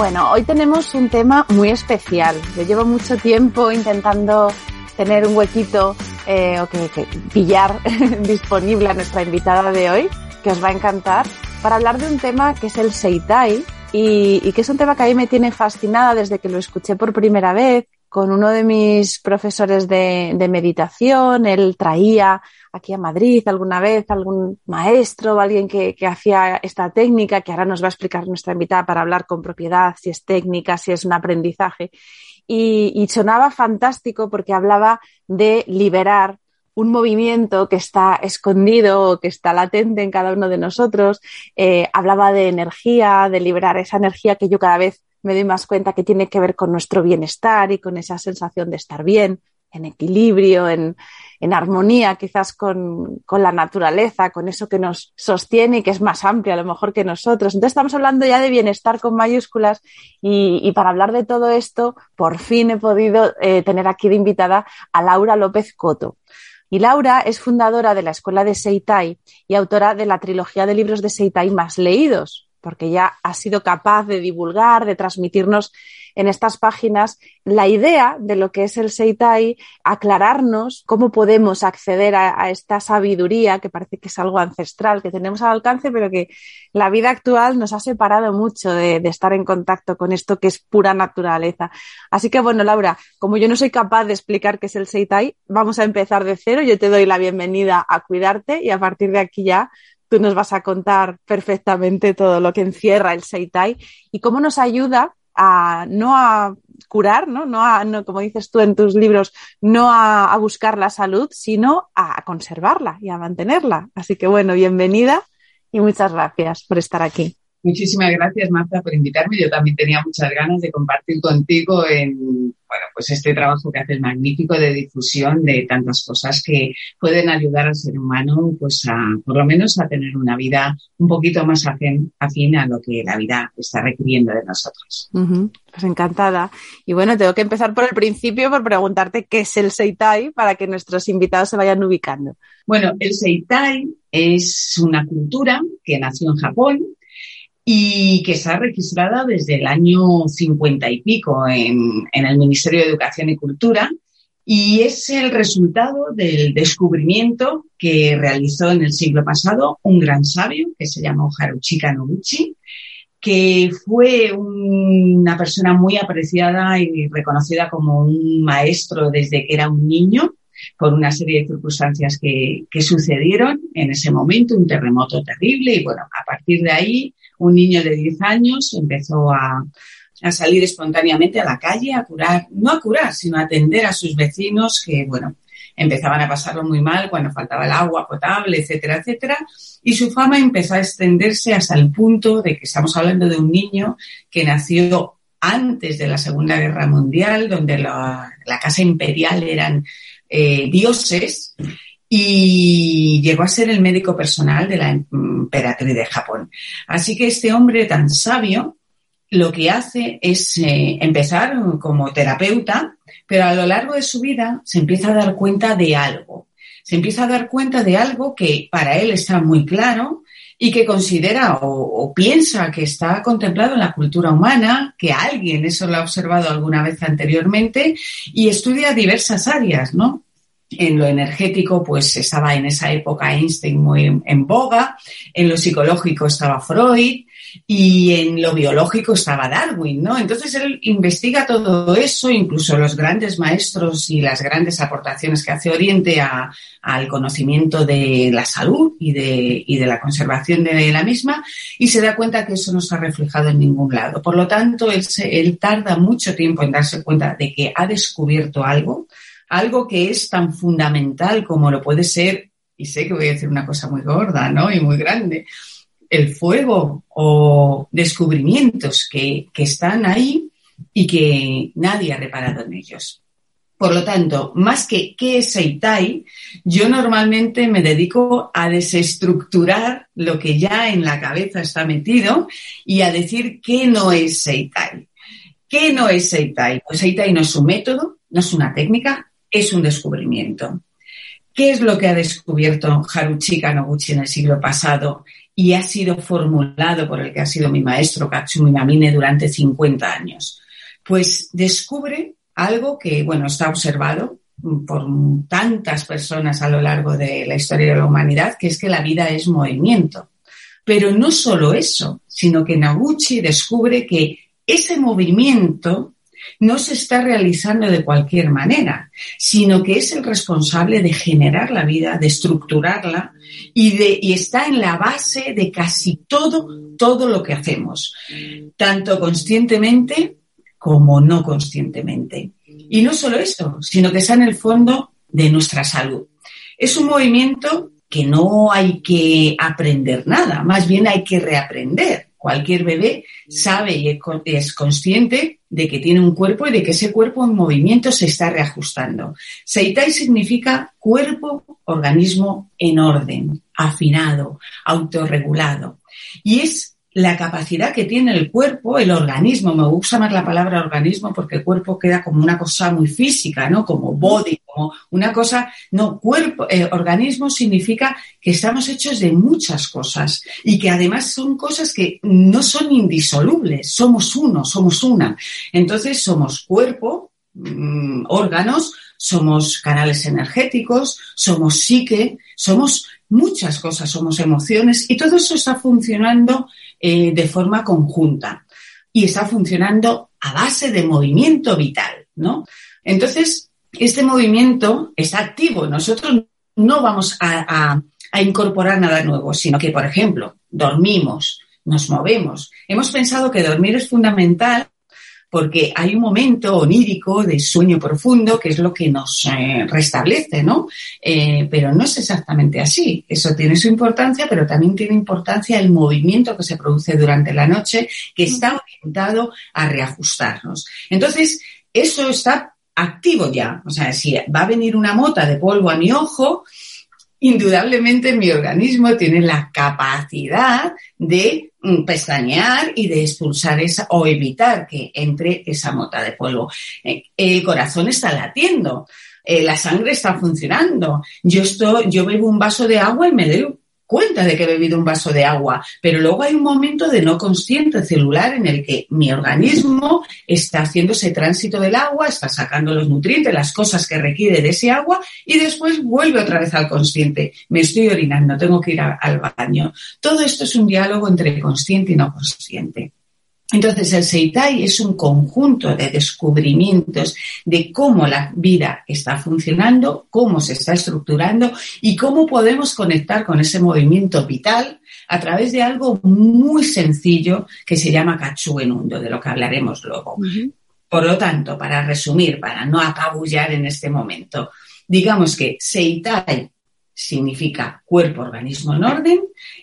Bueno, hoy tenemos un tema muy especial. Yo llevo mucho tiempo intentando tener un huequito eh, o que, pillar disponible a nuestra invitada de hoy, que os va a encantar, para hablar de un tema que es el Seitai y, y que es un tema que a mí me tiene fascinada desde que lo escuché por primera vez con uno de mis profesores de, de, meditación. Él traía aquí a Madrid alguna vez algún maestro o alguien que, que, hacía esta técnica, que ahora nos va a explicar nuestra invitada para hablar con propiedad, si es técnica, si es un aprendizaje. Y, sonaba fantástico porque hablaba de liberar un movimiento que está escondido o que está latente en cada uno de nosotros. Eh, hablaba de energía, de liberar esa energía que yo cada vez me doy más cuenta que tiene que ver con nuestro bienestar y con esa sensación de estar bien, en equilibrio, en, en armonía quizás con, con, la naturaleza, con eso que nos sostiene y que es más amplio a lo mejor que nosotros. Entonces estamos hablando ya de bienestar con mayúsculas y, y para hablar de todo esto, por fin he podido eh, tener aquí de invitada a Laura López Coto. Y Laura es fundadora de la Escuela de Seitai y autora de la trilogía de libros de Seitai más leídos, porque ya ha sido capaz de divulgar, de transmitirnos en estas páginas la idea de lo que es el Seitai, aclararnos cómo podemos acceder a, esta sabiduría que parece que es algo ancestral que tenemos al alcance, pero que la vida actual nos ha separado mucho de, de estar en contacto con esto que es pura naturaleza. Así que bueno, Laura, como yo no soy capaz de explicar qué es el Seitai, vamos a empezar de cero. Yo te doy la bienvenida a cuidarte y a partir de aquí ya tú nos vas a contar perfectamente todo lo que encierra el Seitai y cómo nos ayuda a no a curar, ¿no? No, a, no como dices tú en tus libros, no a, a, buscar la salud, sino a conservarla y a mantenerla. Así que bueno, bienvenida y muchas gracias por estar aquí. Muchísimas gracias, Marta, por invitarme. Yo también tenía muchas ganas de compartir contigo en, bueno, pues este trabajo que haces magnífico de difusión de tantas cosas que pueden ayudar al ser humano, pues a, por lo menos a tener una vida un poquito más afín, afín a lo que la vida está requiriendo de nosotros. Uh -huh. Pues encantada. Y bueno, tengo que empezar por el principio por preguntarte qué es el Seitai para que nuestros invitados se vayan ubicando. Bueno, el Seitai es una cultura que nació en Japón, y que está registrada desde el año 50 y pico en, en, el Ministerio de Educación y Cultura y es el resultado del descubrimiento que realizó en el siglo pasado un gran sabio que se llamó Haruchika Noguchi, que fue una persona muy apreciada y reconocida como un maestro desde que era un niño por una serie de circunstancias que, que sucedieron en ese momento, un terremoto terrible y bueno, a partir de ahí un niño de 10 años empezó a, salir espontáneamente a la calle a curar, no a curar, sino a atender a sus vecinos que, bueno, empezaban a pasarlo muy mal cuando faltaba el agua potable, etcétera, etcétera. Y su fama empezó a extenderse hasta el punto de que estamos hablando de un niño que nació antes de la Segunda Guerra Mundial, donde la, la Casa Imperial eran eh, dioses y llegó a ser el médico personal de la emperatriz de Japón. Así que este hombre tan sabio lo que hace es eh, empezar como terapeuta, pero a lo largo de su vida se empieza a dar cuenta de algo. Se empieza a dar cuenta de algo que para él está muy claro y que considera o, o piensa que está contemplado en la cultura humana, que alguien eso lo ha observado alguna vez anteriormente y estudia diversas áreas, ¿no? En lo energético, pues estaba en esa época Einstein muy en, boga, en lo psicológico estaba Freud y en lo biológico estaba Darwin, ¿no? Entonces él investiga todo eso, incluso los grandes maestros y las grandes aportaciones que hace Oriente a, al conocimiento de la salud y de, y de la conservación de la misma y se da cuenta que eso no está reflejado en ningún lado. Por lo tanto, él, se, él tarda mucho tiempo en darse cuenta de que ha descubierto algo, algo que es tan fundamental como lo puede ser y sé que voy a decir una cosa muy gorda, ¿no? Y muy grande, el fuego o descubrimientos que, que están ahí y que nadie ha reparado en ellos. Por lo tanto, más que qué es Seitai, yo normalmente me dedico a desestructurar lo que ya en la cabeza está metido y a decir qué no es Seitai. ¿Qué no es Seitai? Pues Seitai no es un método, no es una técnica, es un descubrimiento. ¿Qué es lo que ha descubierto Haruchika Noguchi en el siglo pasado y ha sido formulado por el que ha sido mi maestro Katsumi Namine durante 50 años? Pues descubre algo que, bueno, está observado por tantas personas a lo largo de la historia de la humanidad, que es que la vida es movimiento. Pero no solo eso, sino que Naguchi descubre que ese movimiento no se está realizando de cualquier manera, sino que es el responsable de generar la vida, de estructurarla y, de, y está en la base de casi todo, todo lo que hacemos, tanto conscientemente como no conscientemente. Y no solo eso, sino que está en el fondo de nuestra salud. Es un movimiento que no hay que aprender nada, más bien hay que reaprender. Cualquier bebé sabe y es consciente de que tiene un cuerpo y de que ese cuerpo en movimiento se está reajustando. Seitai significa cuerpo, organismo en orden, afinado, autorregulado. Y es la capacidad que tiene el cuerpo, el organismo, me gusta más la palabra organismo porque el cuerpo queda como una cosa muy física, ¿no? Como body, como una cosa, no, cuerpo, eh, organismo significa que estamos hechos de muchas cosas y que además son cosas que no son indisolubles, somos uno, somos una. Entonces somos cuerpo, mm, órganos, somos canales energéticos, somos psique, somos muchas cosas, somos emociones y todo eso está funcionando eh, de forma conjunta y está funcionando a base de movimiento vital, ¿no? Entonces, este movimiento está activo. Nosotros no vamos a incorporar nada nuevo, sino que, por ejemplo, dormimos, nos movemos. Hemos pensado que dormir es fundamental porque hay un momento onírico de sueño profundo que es lo que nos eh, restablece, ¿no? Eh, pero no es exactamente así. Eso tiene su importancia, pero también tiene importancia el movimiento que se produce durante la noche, que está orientado a reajustarnos. Entonces, eso está activo ya. O sea, si va a venir una mota de polvo a mi ojo, indudablemente mi organismo tiene la capacidad de pestañear y de expulsar esa o evitar que entre esa mota de polvo. Eh, el corazón está latiendo, eh, la sangre está funcionando. Yo estoy, yo bebo un vaso de agua y me doy cuenta de que he bebido un vaso de agua, pero luego hay un momento de no consciente celular en el que mi organismo está haciendo ese tránsito del agua, está sacando los nutrientes, las cosas que requiere de ese agua y después vuelve otra vez al consciente. Me estoy orinando, tengo que ir al baño. Todo esto es un diálogo entre consciente y no consciente. Entonces, el Seitai es un conjunto de descubrimientos de cómo la vida está funcionando, cómo se está estructurando y cómo podemos conectar con ese movimiento vital a través de algo muy sencillo que se llama Katsuenundo, de lo que hablaremos luego. Por lo tanto, para resumir, para no acabullar en este momento, digamos que Seitai significa cuerpo, organismo en orden,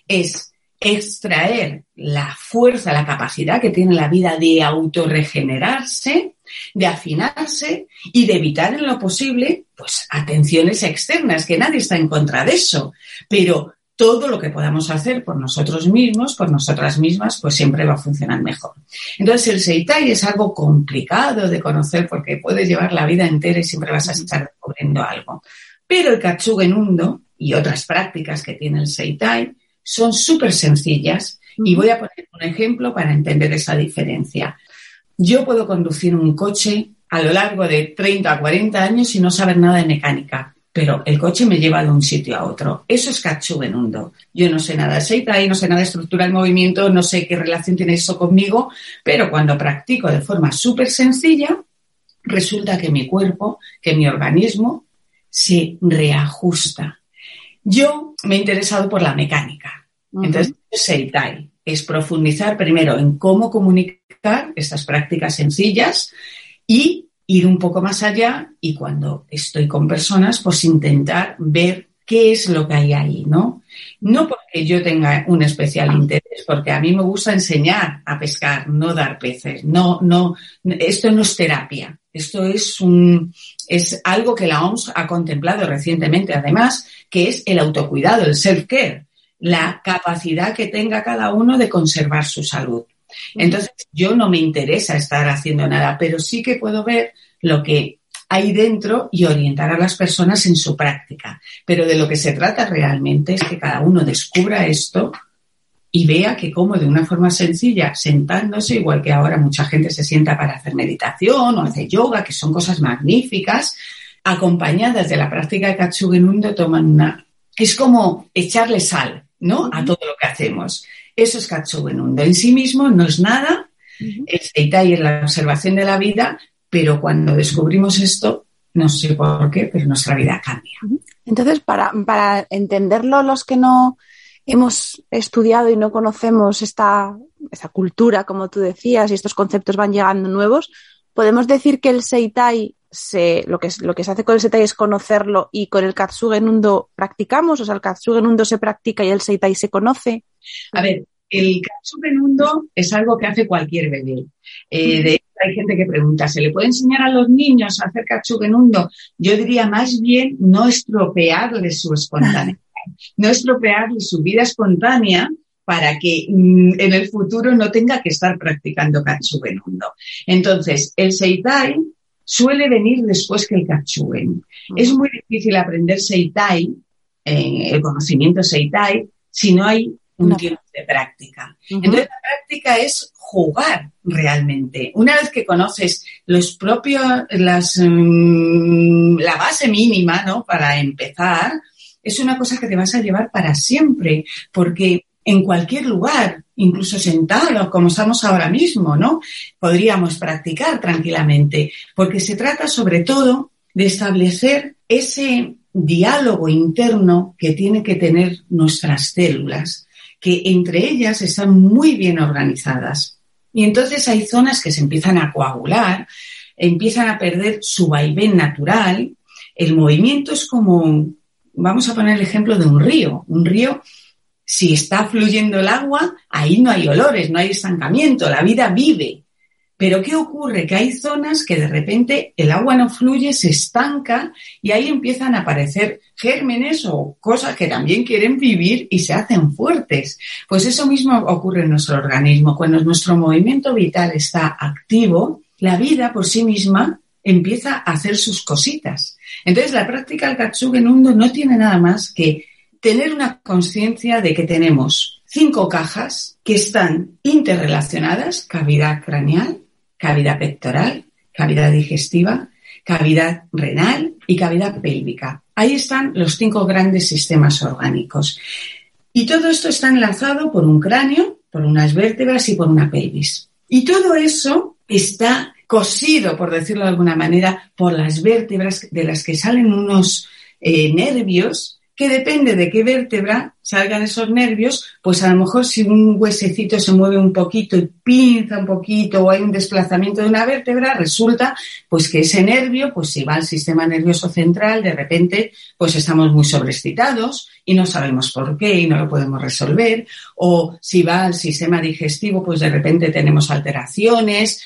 es extraer la fuerza, la capacidad que tiene la vida de autorregenerarse, de afinarse y de evitar en lo posible, pues, atenciones externas, que nadie está en contra de eso. Pero todo lo que podamos hacer por nosotros mismos, por nosotras mismas, pues siempre va a funcionar mejor. Entonces, el Seitai es algo complicado de conocer porque puedes llevar la vida entera y siempre vas a estar descubriendo algo. Pero el Katsugen Undo y otras prácticas que tiene el Seitai son súper sencillas y voy a poner un ejemplo para entender esa diferencia. Yo puedo conducir un coche a lo largo de 30 a 40 años y no saber nada de mecánica, pero el coche me lleva de un sitio a otro. Eso es Katsubenundo. Yo no sé nada de Seitai, no sé nada de estructura del movimiento, no sé qué relación tiene eso conmigo, pero cuando practico de forma súper sencilla, resulta que mi cuerpo, que mi organismo se reajusta. Yo me he interesado por la mecánica. Entonces, Seitai es profundizar primero en cómo comunicar estas prácticas sencillas y ir un poco más allá y cuando estoy con personas, pues intentar ver qué es lo que hay ahí, ¿no? No porque yo tenga un especial interés, porque a mí me gusta enseñar a pescar, no dar peces. No, no, esto no es terapia. Esto es un, es algo que la OMS ha contemplado recientemente, además, que es el autocuidado, el self-care, la capacidad que tenga cada uno de conservar su salud. Entonces, yo no me interesa estar haciendo nada, pero sí que puedo ver lo que hay dentro y orientar a las personas en su práctica. Pero de lo que se trata realmente es que cada uno descubra esto y vea que como de una forma sencilla, sentándose, igual que ahora mucha gente se sienta para hacer meditación o hacer yoga, que son cosas magníficas, acompañadas de la práctica de Katsugenundo, toman una... Es como echarle sal, ¿no? A todo lo que hacemos. Eso es Katsugenundo. En sí mismo no es nada, el Seitai es la observación de la vida, pero cuando descubrimos esto, no sé por qué, pero nuestra vida cambia. Entonces, para, para entenderlo, los que no hemos estudiado y no conocemos esta, esta cultura, como tú decías, y estos conceptos van llegando nuevos, podemos decir que el Seitai se, lo, que, lo que se hace con el Seitai es conocerlo y con el Katsugen Undo practicamos, o sea, el Katsugen Undo se practica y el Seitai se conoce. A ver, el Katsugen Undo es algo que hace cualquier bebé. Eh, de hecho, hay gente que pregunta, ¿se le puede enseñar a los niños a hacer Katsugen Undo? Yo diría más bien no estropearles su espontaneidad, no estropearles su vida espontánea para que mm, en el futuro no tenga que estar practicando Katsugen Undo. Entonces, el Seitai suele venir después que el Katsugen. Es muy difícil aprender Seitai, eh, el conocimiento Seitai, si no hay un tiempo de práctica. Entonces, la práctica es jugar realmente. Una vez que conoces los propios, las, mm, la base mínima, ¿no? Para empezar, es una cosa que te vas a llevar para siempre, porque en cualquier lugar, incluso sentado, como estamos ahora mismo, ¿no? Podríamos practicar tranquilamente, porque se trata sobre todo de establecer ese diálogo interno que tiene que tener nuestras células, que entre ellas están muy bien organizadas. Y entonces hay zonas que se empiezan a coagular, empiezan a perder su vaivén natural. El movimiento es como, vamos a poner el ejemplo de un río. Un río si está fluyendo el agua, ahí no hay olores, no hay estancamiento, la vida vive. Pero ¿qué ocurre? Que hay zonas que de repente el agua no fluye, se estanca y ahí empiezan a aparecer gérmenes o cosas que también quieren vivir y se hacen fuertes. Pues eso mismo ocurre en nuestro organismo. Cuando nuestro movimiento vital está activo, la vida por sí misma empieza a hacer sus cositas. Entonces la práctica del Katsugen Undo no tiene nada más que tener una conciencia de que tenemos cinco cajas que están interrelacionadas, cavidad craneal, cavidad pectoral, cavidad digestiva, cavidad renal y cavidad pélvica. Ahí están los cinco grandes sistemas orgánicos. Y todo esto está enlazado por un cráneo, por unas vértebras y por una pelvis. Y todo eso está cosido, por decirlo de alguna manera, por las vértebras de las que salen unos eh, nervios que depende de qué vértebra salgan esos nervios, pues a lo mejor si un huesecito se mueve un poquito y pinza un poquito o hay un desplazamiento de una vértebra, resulta pues que ese nervio, pues si va al sistema nervioso central, de repente pues estamos muy sobreexcitados y no sabemos por qué y no lo podemos resolver, o si va al sistema digestivo, pues de repente tenemos alteraciones,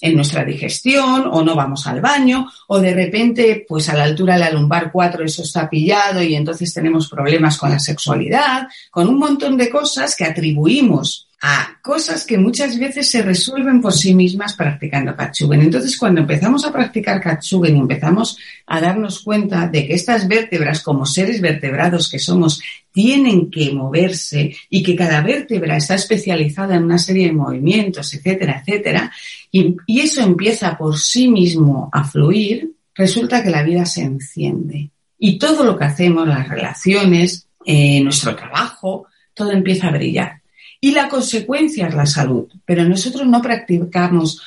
en nuestra digestión o no vamos al baño o de repente pues a la altura de la lumbar 4 eso está pillado y entonces tenemos problemas con la sexualidad, con un montón de cosas que atribuimos a cosas que muchas veces se resuelven por sí mismas practicando Katsugen. Entonces, cuando empezamos a practicar Katsugen y empezamos a darnos cuenta de que estas vértebras, como seres vertebrados que somos, tienen que moverse y que cada vértebra está especializada en una serie de movimientos, etcétera, etcétera, y, eso empieza por sí mismo a fluir, resulta que la vida se enciende. Y todo lo que hacemos, las relaciones, eh, nuestro trabajo, todo empieza a brillar. Y la consecuencia es la salud. Pero nosotros no practicamos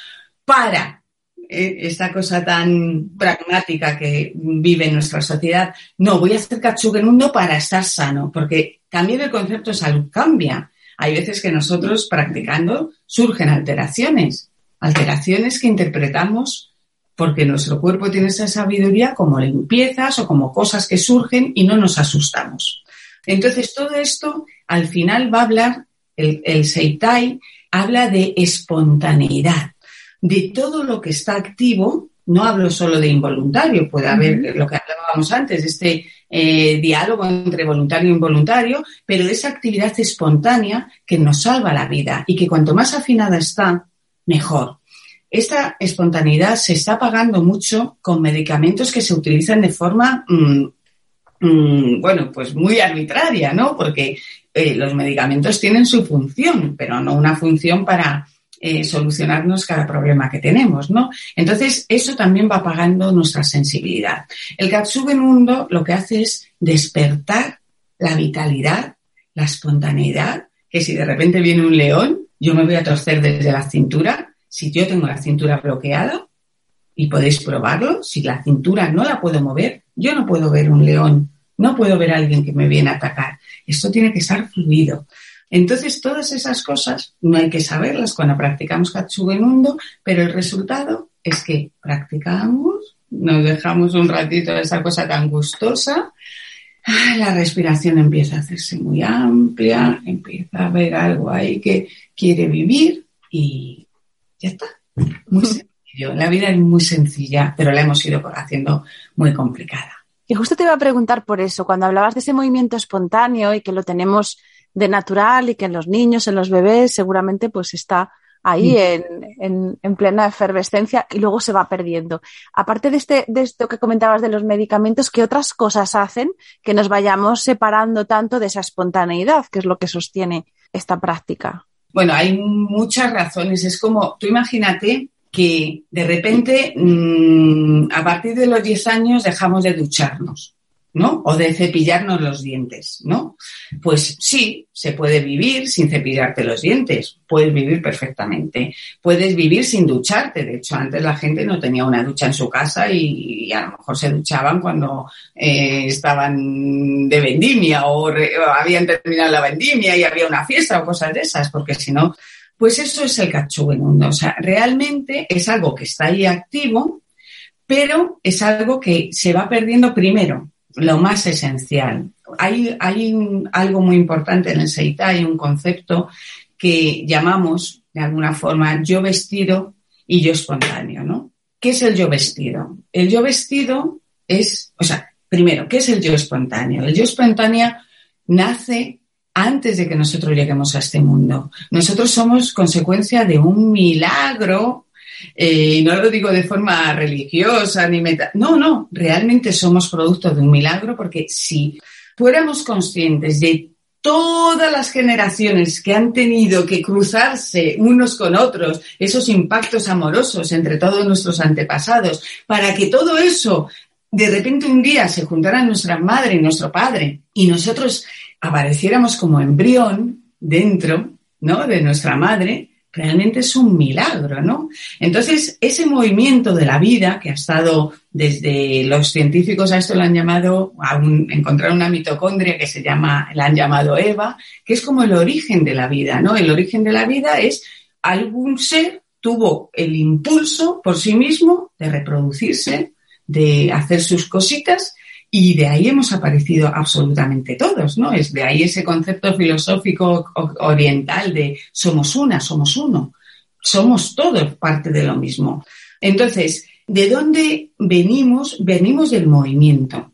para eh, esta cosa tan pragmática que vive nuestra sociedad. No, voy a hacer mundo para estar sano, porque también el concepto de salud cambia. Hay veces que nosotros practicando surgen alteraciones, alteraciones que interpretamos porque nuestro cuerpo tiene esa sabiduría como limpiezas o como cosas que surgen y no nos asustamos. Entonces, todo esto al final va a hablar, el, el Seitai habla de espontaneidad, de todo lo que está activo, no hablo solo de involuntario, puede haber lo que hablábamos antes, este eh, diálogo entre voluntario e involuntario, pero esa actividad espontánea que nos salva la vida y que cuanto más afinada está, mejor. Esta espontaneidad se está pagando mucho con medicamentos que se utilizan de forma, mm, mm, bueno, pues muy arbitraria, ¿no? Porque eh, los medicamentos tienen su función, pero no una función para eh, solucionarnos cada problema que tenemos, ¿no? Entonces, eso también va apagando nuestra sensibilidad. El Katsube Mundo lo que hace es despertar la vitalidad, la espontaneidad, que si de repente viene un león, yo me voy a torcer desde la cintura, si yo tengo la cintura bloqueada, y podéis probarlo, si la cintura no la puedo mover, yo no puedo ver un león, no puedo ver a alguien que me viene a atacar. Esto tiene que estar fluido. Entonces, todas esas cosas no hay que saberlas cuando practicamos Katsube Mundo, pero el resultado es que practicamos, nos dejamos un ratito de esa cosa tan gustosa, la respiración empieza a hacerse muy amplia, empieza a ver algo ahí que quiere vivir y ya está. Muy sencillo. La vida es muy sencilla, pero la hemos ido haciendo muy complicada. Y justo te iba a preguntar por eso, cuando hablabas de ese movimiento espontáneo y que lo tenemos de natural y que en los niños, en los bebés, seguramente pues está ahí en, en, plena efervescencia y luego se va perdiendo. Aparte de, este, de esto que comentabas de los medicamentos, ¿qué otras cosas hacen que nos vayamos separando tanto de esa espontaneidad, que es lo que sostiene esta práctica? Bueno, hay muchas razones. Es como, tú imagínate que de repente, mm, a partir de los 10 años, dejamos de ducharnos. ¿no? O de cepillarnos los dientes, ¿no? Pues sí, se puede vivir sin cepillarte los dientes, puedes vivir perfectamente, puedes vivir sin ducharte, de hecho antes la gente no tenía una ducha en su casa y, a lo mejor se duchaban cuando eh, estaban de vendimia o, habían terminado la vendimia y había una fiesta o cosas de esas, porque si no, pues eso es el mundo. o sea, realmente es algo que está ahí activo, pero es algo que se va perdiendo primero lo más esencial. Hay, hay algo muy importante en el Seita, hay un concepto que llamamos de alguna forma yo vestido y yo espontáneo, ¿no? ¿Qué es el yo vestido? El yo vestido es, o sea, primero, ¿qué es el yo espontáneo? El yo espontáneo nace antes de que nosotros lleguemos a este mundo. Nosotros somos consecuencia de un milagro eh, y no lo digo de forma religiosa ni meta. No, no, realmente somos producto de un milagro porque si fuéramos conscientes de todas las generaciones que han tenido que cruzarse unos con otros, esos impactos amorosos entre todos nuestros antepasados, para que todo eso de repente un día se juntara nuestra madre y nuestro padre y nosotros apareciéramos como embrión dentro, ¿no? De nuestra madre, realmente es un milagro, ¿no? Entonces, ese movimiento de la vida que ha estado desde los científicos a esto lo han llamado, a encontrar una mitocondria que se llama, la han llamado Eva, que es como el origen de la vida, ¿no? El origen de la vida es algún ser tuvo el impulso por sí mismo de reproducirse, de hacer sus cositas y de ahí hemos aparecido absolutamente todos, ¿no? Es de ahí ese concepto filosófico oriental de somos una, somos uno, somos todos parte de lo mismo. Entonces, ¿de dónde venimos? Venimos del movimiento.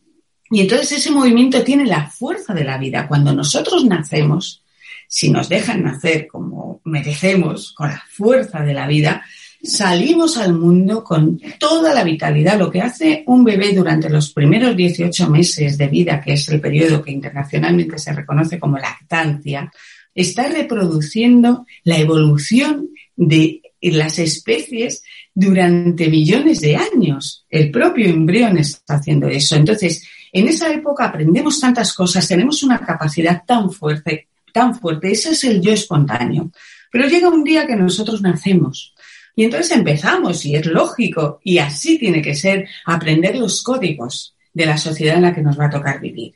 Y entonces ese movimiento tiene la fuerza de la vida. Cuando nosotros nacemos, si nos dejan nacer como merecemos, con la fuerza de la vida, salimos al mundo con toda la vitalidad. Lo que hace un bebé durante los primeros 18 meses de vida, que es el periodo que internacionalmente se reconoce como lactancia, está reproduciendo la evolución de las especies durante millones de años. El propio embrión está haciendo eso. Entonces, en esa época aprendemos tantas cosas, tenemos una capacidad tan fuerte, tan fuerte. Ese es el yo espontáneo. Pero llega un día que nosotros nacemos y entonces empezamos, y es lógico, y así tiene que ser, aprender los códigos de la sociedad en la que nos va a tocar vivir.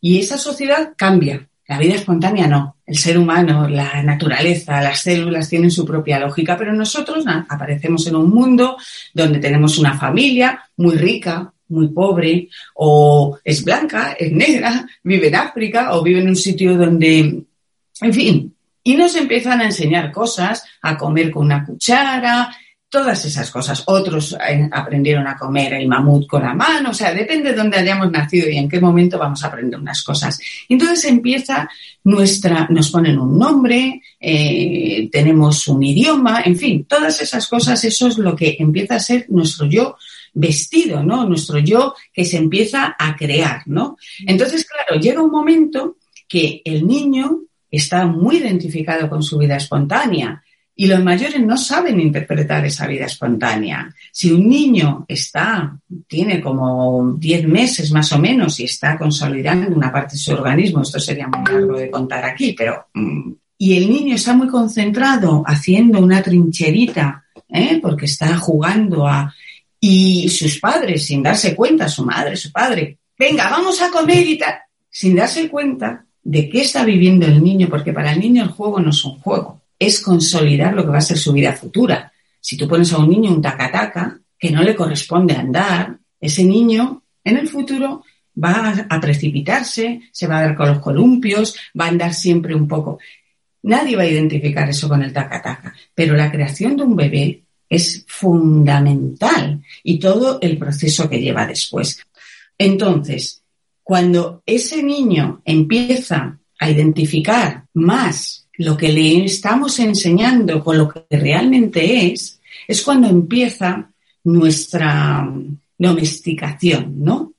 Y esa sociedad cambia. La vida espontánea no. el ser humano, la naturaleza, las células tienen su propia lógica, pero nosotros aparecemos en un mundo donde tenemos una familia muy rica, muy pobre, o es blanca, es negra, vive en África o vive en un sitio donde, en fin, y nos empiezan a enseñar cosas, a comer con una cuchara, todas esas cosas. Otros eh, aprendieron a comer el mamut con la mano, o sea, depende de dónde hayamos nacido y en qué momento vamos a aprender unas cosas. Entonces empieza nuestra, nos ponen un nombre, eh, tenemos un idioma, en fin, todas esas cosas, eso es lo que empieza a ser nuestro yo vestido, ¿no? Nuestro yo que se empieza a crear, ¿no? Entonces, claro, llega un momento que el niño está muy identificado con su vida espontánea y los mayores no saben interpretar esa vida espontánea. Si un niño está, tiene como 10 meses más o menos y está consolidando una parte de su organismo, esto sería muy largo de contar aquí, pero... Mm, y el niño está muy concentrado haciendo una trincherita, ¿eh? porque está jugando a... Y sus padres, sin darse cuenta, su madre, su padre, venga, vamos a comer y tal, sin darse cuenta de qué está viviendo el niño, porque para el niño el juego no es un juego es consolidar lo que va a ser su vida futura. Si tú pones a un niño un tacataca que no le corresponde andar, ese niño en el futuro va a precipitarse, se va a dar con los columpios, va a andar siempre un poco. Nadie va a identificar eso con el tacataca, pero la creación de un bebé es fundamental y todo el proceso que lleva después. Entonces, cuando ese niño empieza a identificar más lo que le estamos enseñando con lo que realmente es, es cuando empieza nuestra domesticación, ¿no?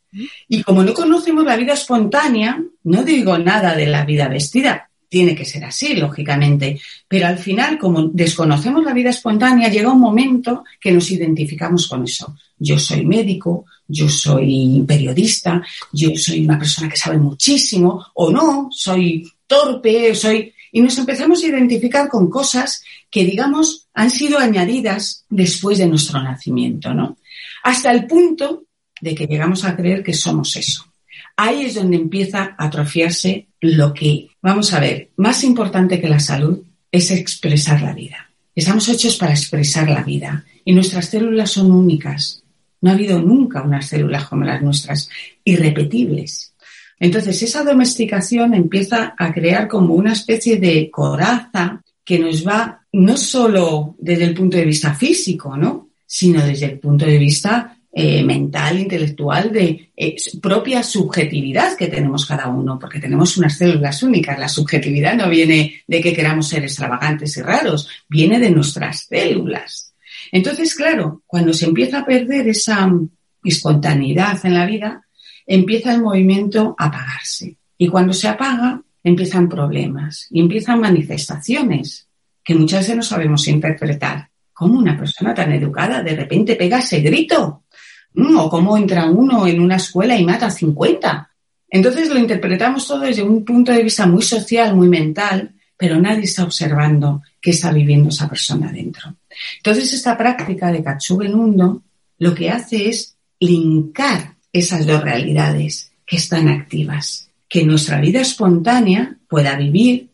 Y como no conocemos la vida espontánea, no digo nada de la vida vestida, tiene que ser así, lógicamente, pero al final, como desconocemos la vida espontánea, llega un momento que nos identificamos con eso. Yo soy médico, yo soy periodista, yo soy una persona que sabe muchísimo, o no, soy torpe, soy y nos empezamos a identificar con cosas que, digamos, han sido añadidas después de nuestro nacimiento, ¿no? Hasta el punto de que llegamos a creer que somos eso. Ahí es donde empieza a atrofiarse lo que, vamos a ver, más importante que la salud es expresar la vida. Estamos hechos para expresar la vida y nuestras células son únicas. No ha habido nunca unas células como las nuestras, irrepetibles. Entonces, esa domesticación empieza a crear como una especie de coraza que nos va no solo desde el punto de vista físico, ¿no? sino desde el punto de vista eh, mental, intelectual, de eh, propia subjetividad que tenemos cada uno, porque tenemos unas células únicas. La subjetividad no viene de que queramos ser extravagantes y raros, viene de nuestras células. Entonces, claro, cuando se empieza a perder esa espontaneidad en la vida, empieza el movimiento a apagarse. Y cuando se apaga, empiezan problemas y empiezan manifestaciones que muchas veces no sabemos interpretar. ¿Cómo una persona tan educada de repente pega ese grito? Mm, ¿O cómo entra uno en una escuela y mata a 50? Entonces lo interpretamos todo desde un punto de vista muy social, muy mental, pero nadie está observando qué está viviendo esa persona dentro. Entonces esta práctica de Katsugenundo lo que hace es linkar esas dos realidades que están activas. Que nuestra vida espontánea pueda vivir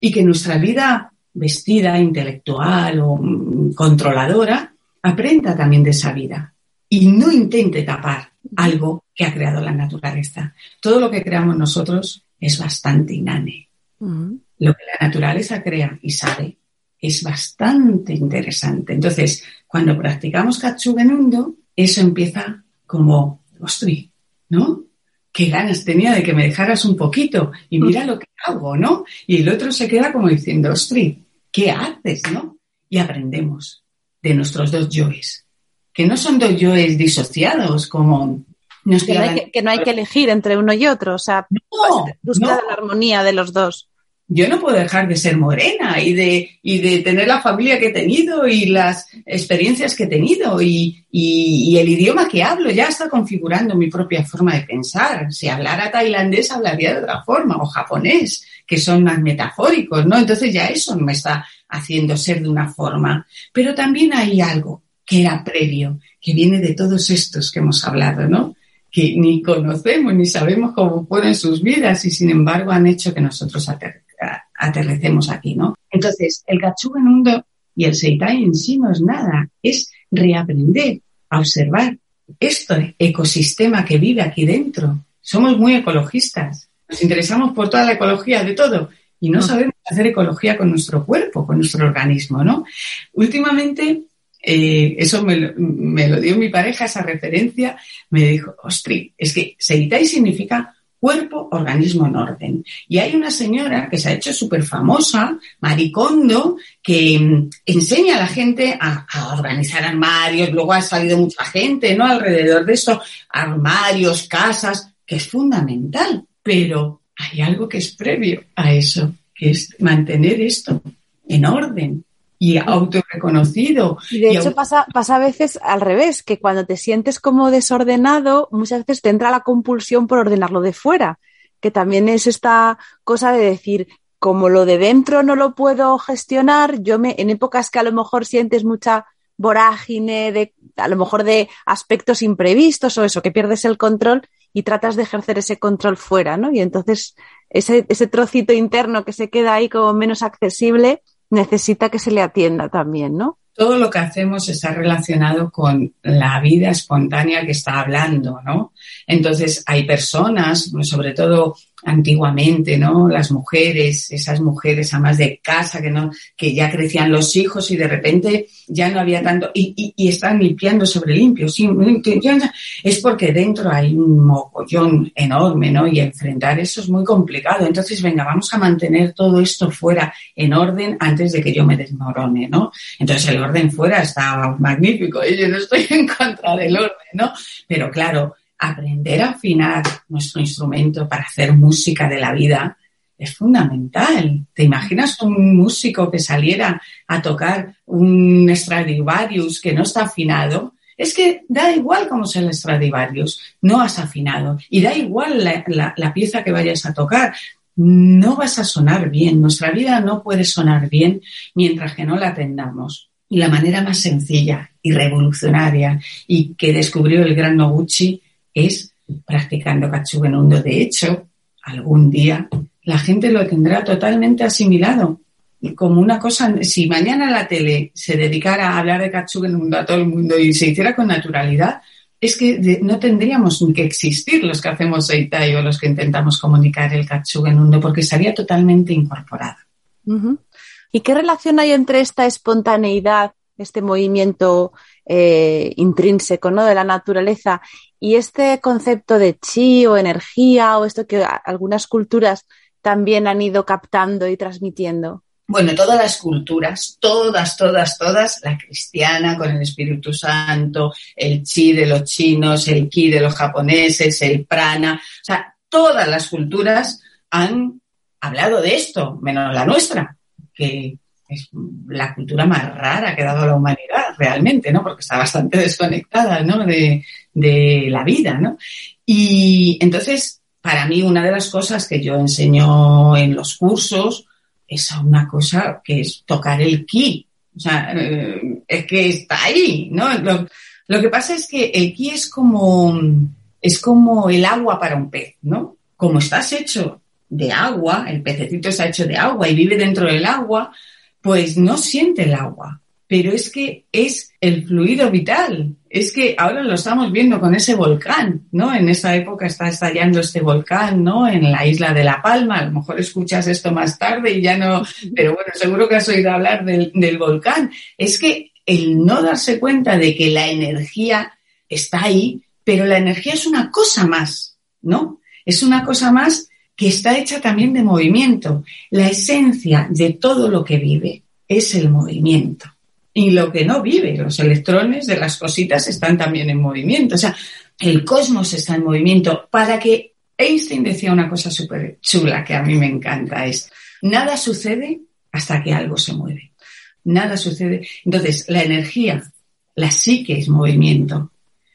y que nuestra vida vestida, intelectual o mm, controladora aprenda también de esa vida y no intente tapar algo que ha creado la naturaleza. Todo lo que creamos nosotros es bastante inane. Lo que la naturaleza crea y sabe es bastante interesante. Entonces, cuando practicamos Katsugenundo, eso empieza como ostri, ¿no? Qué ganas tenía de que me dejaras un poquito y mira lo que hago, ¿no? Y el otro se queda como diciendo, ostri, ¿qué haces, no? Y aprendemos de nuestros dos yoes, que no son dos yoes disociados como... que, no hay que, que, no hay que, elegir entre uno y otro, o sea, buscar la armonía de los dos yo no puedo dejar de ser morena y de, y de tener la familia que he tenido y las experiencias que he tenido y, y, el idioma que hablo ya está configurando mi propia forma de pensar. Si hablara tailandés hablaría de otra forma o japonés, que son más metafóricos, ¿no? Entonces ya eso me está haciendo ser de una forma. Pero también hay algo que era previo, que viene de todos estos que hemos hablado, ¿no? que ni conocemos ni sabemos cómo fueron sus vidas y sin embargo han hecho que nosotros aterrecemos aquí, ¿no? Entonces, el Gachugenundo y el Seitai en sí no es nada, es reaprender a observar este ecosistema que vive aquí dentro. Somos muy ecologistas, nos interesamos por toda la ecología de todo y no sabemos hacer ecología con nuestro cuerpo, con nuestro organismo, ¿no? Últimamente, eh, eso me lo, dio mi pareja, esa referencia, me dijo, ostri, es que Seitai significa cuerpo, organismo en orden. Y hay una señora que se ha hecho súper famosa, Maricondo, que mm, enseña a la gente a, a, organizar armarios, luego ha salido mucha gente, ¿no? Alrededor de esto, armarios, casas, que es fundamental, pero hay algo que es previo a eso, que es mantener esto en orden, y autorreconocido. Y de hecho pasa, pasa a veces al revés, que cuando te sientes como desordenado, muchas veces te entra la compulsión por ordenarlo de fuera, que también es esta cosa de decir, como lo de dentro no lo puedo gestionar, yo me, en épocas que a lo mejor sientes mucha vorágine, de, a lo mejor de aspectos imprevistos o eso, que pierdes el control y tratas de ejercer ese control fuera, ¿no? Y entonces ese, ese trocito interno que se queda ahí como menos accesible, necesita que se le atienda también, ¿no? Todo lo que hacemos está relacionado con la vida espontánea que está hablando, ¿no? Entonces, hay personas, sobre todo antiguamente, ¿no? Las mujeres, esas mujeres amas de casa que no, que ya crecían los hijos y de repente ya no había tanto, y, y, están limpiando sobre limpio, sí, es porque dentro hay un mogollón enorme, ¿no? Y enfrentar eso es muy complicado. Entonces, venga, vamos a mantener todo esto fuera en orden antes de que yo me desmorone, ¿no? Entonces, el orden fuera está magnífico, ¿eh? yo no estoy en contra del orden, ¿no? Pero claro, aprender a afinar nuestro instrumento para hacer música de la vida es fundamental. ¿Te imaginas un músico que saliera a tocar un Stradivarius que no está afinado? Es que da igual cómo sea el Stradivarius, no has afinado. Y da igual la, pieza que vayas a tocar, no vas a sonar bien. Nuestra vida no puede sonar bien mientras que no la atendamos. Y la manera más sencilla y revolucionaria y que descubrió el gran Noguchi es practicando Katsugenundo. De hecho, algún día la gente lo tendrá totalmente asimilado. Y como una cosa, si mañana la tele se dedicara a hablar de Katsugenundo a todo el mundo y se hiciera con naturalidad, es que no tendríamos que existir los que hacemos Seitai o los que intentamos comunicar el Katsugenundo, porque estaría totalmente incorporado. ¿Y qué relación hay entre esta espontaneidad, este movimiento eh, intrínseco ¿no? de la naturaleza y este concepto de chi o energía o esto que algunas culturas también han ido captando y transmitiendo? Bueno, todas las culturas, todas, todas, todas, la cristiana con el Espíritu Santo, el chi de los chinos, el ki de los japoneses, el prana, o sea, todas las culturas han hablado de esto, menos la nuestra, que es la cultura más rara que ha dado la humanidad realmente, ¿no? Porque está bastante desconectada, ¿no? De la vida, ¿no? Y entonces, para mí, una de las cosas que yo enseño en los cursos es una cosa que es tocar el ki. O sea, eh, es que está ahí, ¿no? Lo, lo, que pasa es que el ki es como, es como el agua para un pez, ¿no? Como estás hecho de agua, el pececito está hecho de agua y vive dentro del agua, pues no siente el agua, pero es que es el fluido vital. Es que ahora lo estamos viendo con ese volcán, ¿no? En esa época está estallando este volcán, ¿no? En la isla de La Palma. A lo mejor escuchas esto más tarde y ya no, pero bueno, seguro que has oído hablar del, del volcán. Es que el no darse cuenta de que la energía está ahí, pero la energía es una cosa más, ¿no? Es una cosa más que está hecha también de movimiento. La esencia de todo lo que vive es el movimiento. Y lo que no vive, los electrones de las cositas están también en movimiento. O sea, el cosmos está en movimiento. Para que Einstein decía una cosa súper chula que a mí me encanta, es, nada sucede hasta que algo se mueve. Nada sucede. Entonces, la energía, la psique es movimiento.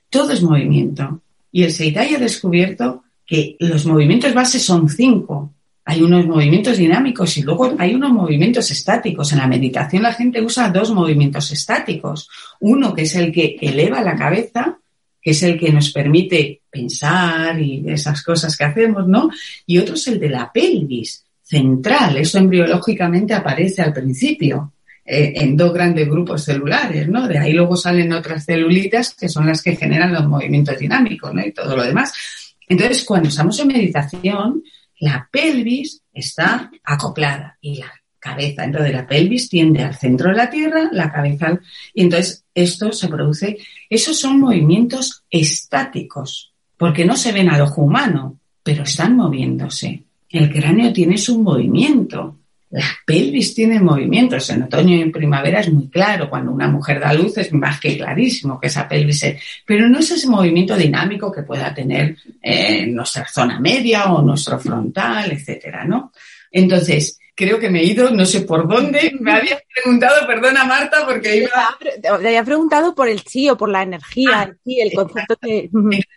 Todo es movimiento. Y el Seitai ha descubierto que los movimientos base son cinco. Hay unos movimientos dinámicos y luego hay unos movimientos estáticos. En la meditación la gente usa dos movimientos estáticos. Uno que es el que eleva la cabeza, que es el que nos permite pensar y esas cosas que hacemos, ¿no? Y otro es el de la pelvis, central. Eso embriológicamente aparece al principio eh, en dos grandes grupos celulares, ¿no? De ahí luego salen otras celulitas que son las que generan los movimientos dinámicos, ¿no? Y todo lo demás. Entonces, cuando estamos en meditación, la pelvis está acoplada y la cabeza. Entonces la pelvis tiende al centro de la tierra, la cabeza. Y entonces esto se produce. Esos son movimientos estáticos, porque no se ven al ojo humano, pero están moviéndose. El cráneo tiene su movimiento. La pelvis tiene movimientos. En otoño y en primavera es muy claro. Cuando una mujer da luz es más que clarísimo que esa pelvis es. Pero no es ese movimiento dinámico que pueda tener eh, nuestra zona media o nuestro frontal, etcétera, ¿no? Entonces, creo que me he ido, no sé por dónde. Me habías preguntado, perdona Marta, porque iba... Te había preguntado por el chi o por la energía, ah, el concepto de...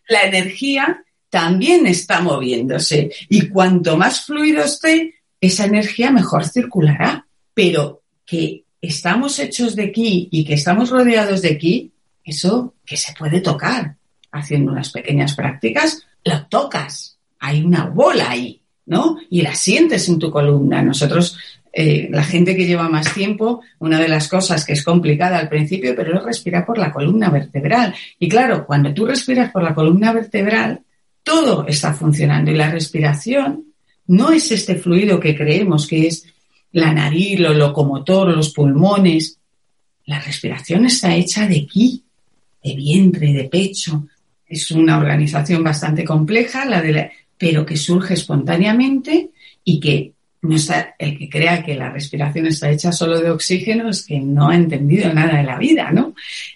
La energía también está moviéndose y cuanto más fluido esté, esa energía mejor circulará. Pero que estamos hechos de aquí y que estamos rodeados de aquí, eso que se puede tocar. Haciendo unas pequeñas prácticas, lo tocas. Hay una bola ahí ¿no? Y la sientes en tu columna. Nosotros, eh, la gente que lleva más tiempo, una de las cosas que es complicada al principio, pero es respirar por la columna vertebral. Y claro, cuando tú respiras por la columna vertebral, todo está funcionando y la respiración no es este fluido que creemos que es la nariz, lo locomotor, los pulmones. La respiración está hecha de ki, de vientre, de pecho. Es una organización bastante compleja, la de la, pero que surge espontáneamente y que no está, el que crea que la respiración está hecha solo de oxígeno es que no ha entendido nada de la vida, ¿no?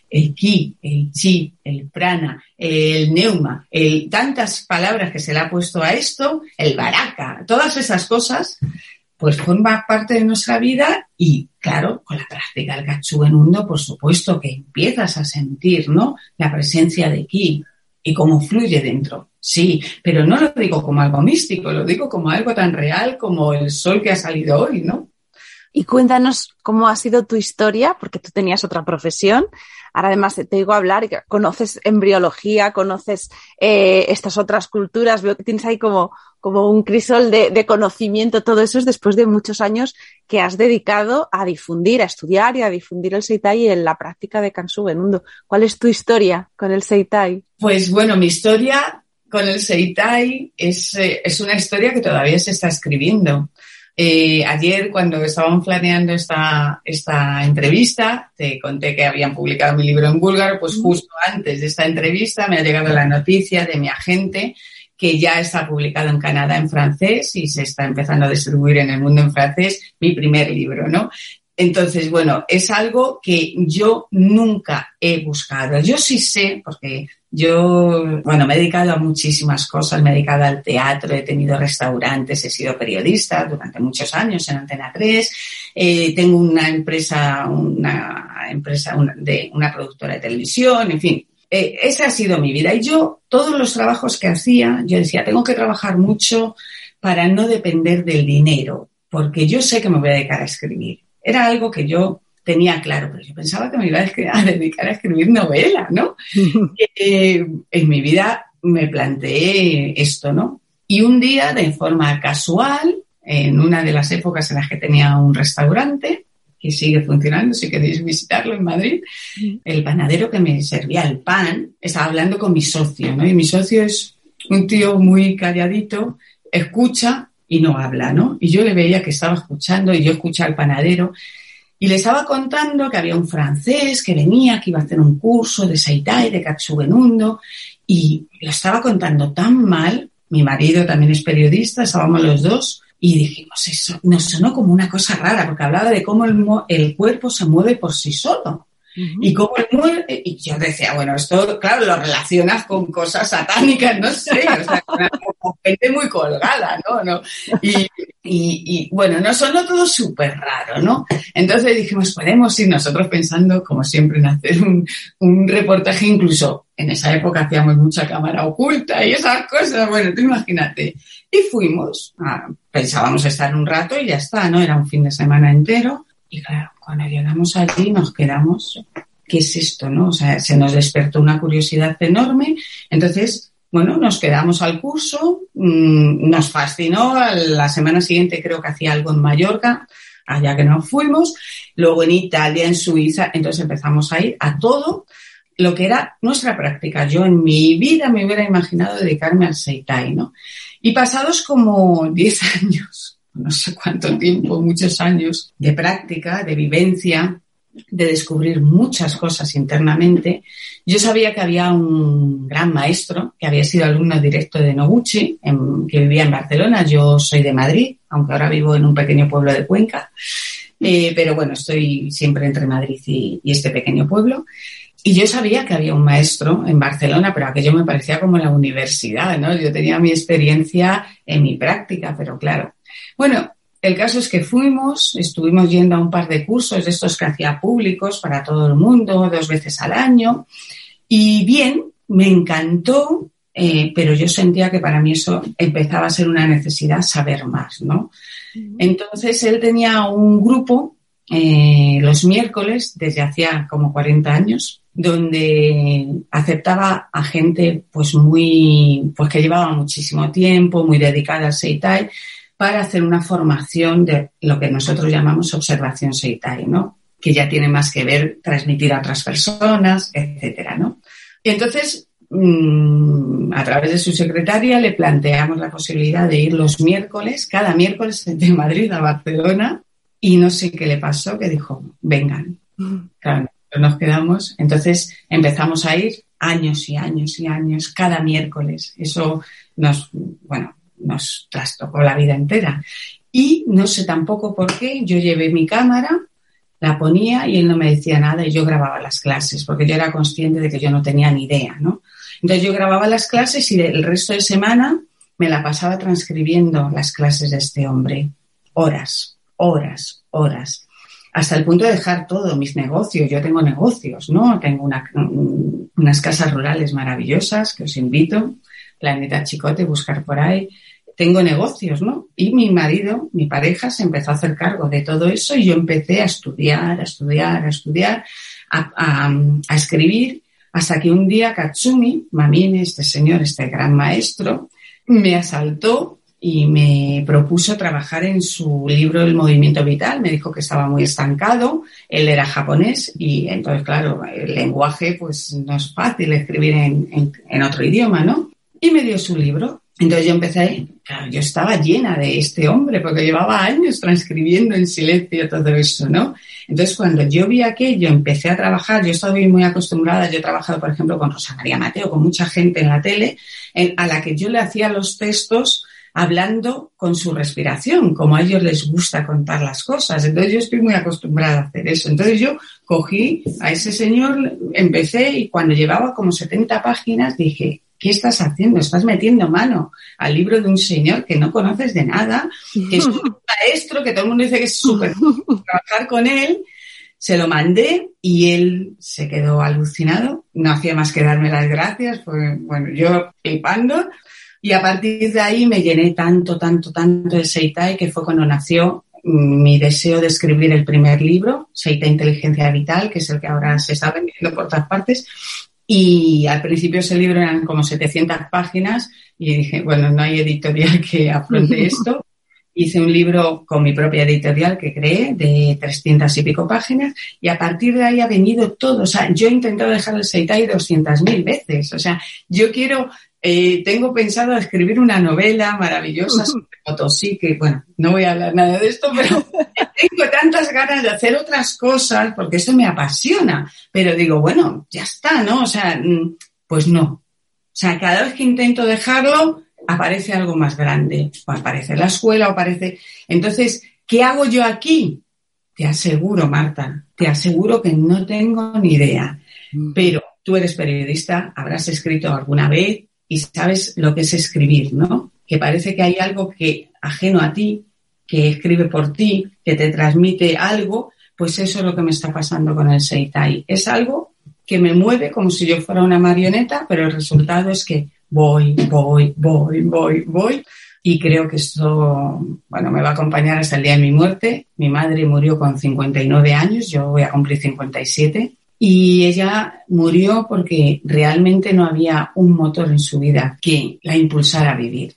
El ki, el chi, el prana, el neuma, el, tantas palabras que se le ha puesto a esto, el baraka, todas esas cosas, pues forman parte de nuestra vida y, claro, con la práctica del en Mundo, por supuesto que empiezas a sentir, ¿no? La presencia de ki y cómo fluye dentro. Sí, pero no lo digo como algo místico, lo digo como algo tan real como el sol que ha salido hoy, ¿no? Y cuéntanos cómo ha sido tu historia, porque tú tenías otra profesión. Ahora además te digo hablar conoces embriología, conoces eh, estas otras culturas, veo que tienes ahí como, como un crisol de, conocimiento. Todo eso es después de muchos años que has dedicado a difundir, a estudiar y a difundir el Seitai en la práctica de Kansu Benundo. ¿Cuál es tu historia con el Seitai? Pues bueno, mi historia con el Seitai es, eh, es una historia que todavía se está escribiendo. Eh, ayer, cuando estaban planeando esta, esta entrevista, te conté que habían publicado mi libro en búlgaro, pues justo antes de esta entrevista me ha llegado la noticia de mi agente que ya está publicado en Canadá en francés y se está empezando a distribuir en el mundo en francés mi primer libro, ¿no? Entonces, bueno, es algo que yo nunca he buscado. Yo sí sé, porque yo, bueno, me he dedicado a muchísimas cosas, me he dedicado al teatro, he tenido restaurantes, he sido periodista durante muchos años en Antena 3, eh, tengo una empresa, una empresa de una productora de televisión, en fin, eh, esa ha sido mi vida. Y yo, todos los trabajos que hacía, yo decía, tengo que trabajar mucho para no depender del dinero, porque yo sé que me voy a dedicar a escribir. Era algo que yo tenía claro, pero yo pensaba que me iba a dedicar a escribir novela, ¿no? Eh, en mi vida me planteé esto, ¿no? Y un día, de forma casual, en una de las épocas en las que tenía un restaurante, que sigue funcionando, si queréis visitarlo en Madrid, el panadero que me servía el pan estaba hablando con mi socio, ¿no? Y mi socio es un tío muy calladito, escucha y no habla, ¿no? Y yo le veía que estaba escuchando y yo escuchaba al panadero y le estaba contando que había un francés que venía, que iba a hacer un curso de Saitai, de Katsubenundo, y lo estaba contando tan mal. Mi marido también es periodista, estábamos los dos, y dijimos, eso nos sonó como una cosa rara, porque hablaba de cómo el, el cuerpo se mueve por sí solo. Y cómo el mueve, y yo decía, bueno, esto, claro, lo relacionas con cosas satánicas, no sé, o sea, con gente muy colgada, ¿no? ¿No? Y, y, bueno, no sonó todo súper raro, ¿no? Entonces dijimos, podemos ir nosotros pensando, como siempre, en hacer un, un reportaje, incluso en esa época hacíamos mucha cámara oculta y esas cosas, bueno, tú imagínate. Y fuimos, pensábamos estar un rato y ya está, ¿no? Era un fin de semana entero. Y claro, cuando llegamos allí nos quedamos, ¿qué es esto, no? O sea, se nos despertó una curiosidad enorme. Entonces, bueno, nos quedamos al curso, mm, nos fascinó. La semana siguiente creo que hacía algo en Mallorca, allá que nos fuimos. Luego en Italia, en Suiza. Entonces empezamos a ir a todo lo que era nuestra práctica. Yo en mi vida me hubiera imaginado dedicarme al Seitai, ¿no? Y pasados como 10 años, no sé cuánto tiempo, muchos años de práctica, de vivencia, de descubrir muchas cosas internamente, yo sabía que había un gran maestro que había sido alumno directo de Noguchi, que vivía en Barcelona. Yo soy de Madrid, aunque ahora vivo en un pequeño pueblo de Cuenca. Eh, pero bueno, estoy siempre entre Madrid y, y este pequeño pueblo. Y yo sabía que había un maestro en Barcelona, pero aquello me parecía como la universidad, ¿no? Yo tenía mi experiencia en mi práctica, pero claro. Bueno, el caso es que fuimos, estuvimos yendo a un par de cursos de estos que hacía públicos para todo el mundo, dos veces al año. Y bien, me encantó, eh, pero yo sentía que para mí eso empezaba a ser una necesidad saber más, ¿no? Entonces él tenía un grupo eh, los miércoles desde hacía como 40 años donde aceptaba a gente pues muy, pues que llevaba muchísimo tiempo, muy dedicada al Seitai, para hacer una formación de lo que nosotros llamamos observación Seitai, ¿no? Que ya tiene más que ver transmitir a otras personas, etcétera, ¿no? Y entonces, mmm, a través de su secretaria le planteamos la posibilidad de ir los miércoles, cada miércoles de Madrid a Barcelona, y no sé qué le pasó, que dijo, vengan. Claro, nos quedamos. Entonces empezamos a ir años y años y años, cada miércoles. Eso nos, bueno, nos trastocó la vida entera. Y no sé tampoco por qué, yo llevé mi cámara, la ponía y él no me decía nada y yo grababa las clases, porque yo era consciente de que yo no tenía ni idea, ¿no? Entonces yo grababa las clases y el resto de semana me la pasaba transcribiendo las clases de este hombre. Horas, horas, horas hasta el punto de dejar todo, mis negocios. Yo tengo negocios, ¿no? Tengo unas casas rurales maravillosas que os invito, Planeta Chicote, buscar por ahí. Tengo negocios, ¿no? Y mi marido, mi pareja, se empezó a hacer cargo de todo eso y yo empecé a estudiar, a estudiar, a estudiar, a, escribir, hasta que un día Katsumi, Mamine, este señor, este gran maestro, me asaltó y me propuso trabajar en su libro El movimiento vital. Me dijo que estaba muy estancado, él era japonés y entonces, claro, el lenguaje pues no es fácil escribir en, en, otro idioma, ¿no? Y me dio su libro. Entonces yo empecé, claro, yo estaba llena de este hombre porque llevaba años transcribiendo en silencio todo eso, ¿no? Entonces cuando yo vi aquello, empecé a trabajar, yo estaba muy acostumbrada, yo he trabajado, por ejemplo, con Rosa María Mateo, con mucha gente en la tele, a la que yo le hacía los textos hablando con su respiración, como a ellos les gusta contar las cosas. Entonces yo estoy muy acostumbrada a hacer eso. Entonces yo cogí a ese señor, empecé y cuando llevaba como 70 páginas dije, ¿qué estás haciendo? Estás metiendo mano al libro de un señor que no conoces de nada, que es un maestro, que todo el mundo dice que es súper trabajar con él. Se lo mandé y él se quedó alucinado. No hacía más que darme las gracias. Pues, bueno, yo flipando. Y a partir de ahí me llené tanto, tanto, tanto de Seitai que fue cuando nació mi deseo de escribir el primer libro, Seitai Inteligencia Vital, que es el que ahora se está vendiendo por todas partes. Y al principio ese libro eran como 700 páginas y dije, bueno, no hay editorial que afronte esto. Hice un libro con mi propia editorial que creé de 300 y pico páginas y a partir de ahí ha venido todo. O sea, yo he intentado dejar el Seitai 200.000 veces. O sea, yo quiero eh, tengo pensado escribir una novela maravillosa sobre Potosí, que bueno, no voy a hablar nada de esto, pero tengo tantas ganas de hacer otras cosas porque eso me apasiona. Pero digo, bueno, ya está, ¿no? O sea, mm, pues no. O sea, cada vez que intento dejarlo, aparece algo más grande. O aparece la escuela, o aparece. Entonces, ¿qué hago yo aquí? Te aseguro, Marta, te aseguro que no tengo ni idea. Mm. Pero tú eres periodista, habrás escrito alguna vez, y sabes lo que es escribir, ¿no? Que parece que hay algo que ajeno a ti, que escribe por ti, que te transmite algo, pues eso es lo que me está pasando con el Seitai. Es algo que me mueve como si yo fuera una marioneta, pero el resultado es que voy, voy, voy, voy, voy. Y creo que esto, bueno, me va a acompañar hasta el día de mi muerte. Mi madre murió con 59 años, yo voy a cumplir 57. Y ella murió porque realmente no había un motor en su vida que la impulsara a vivir.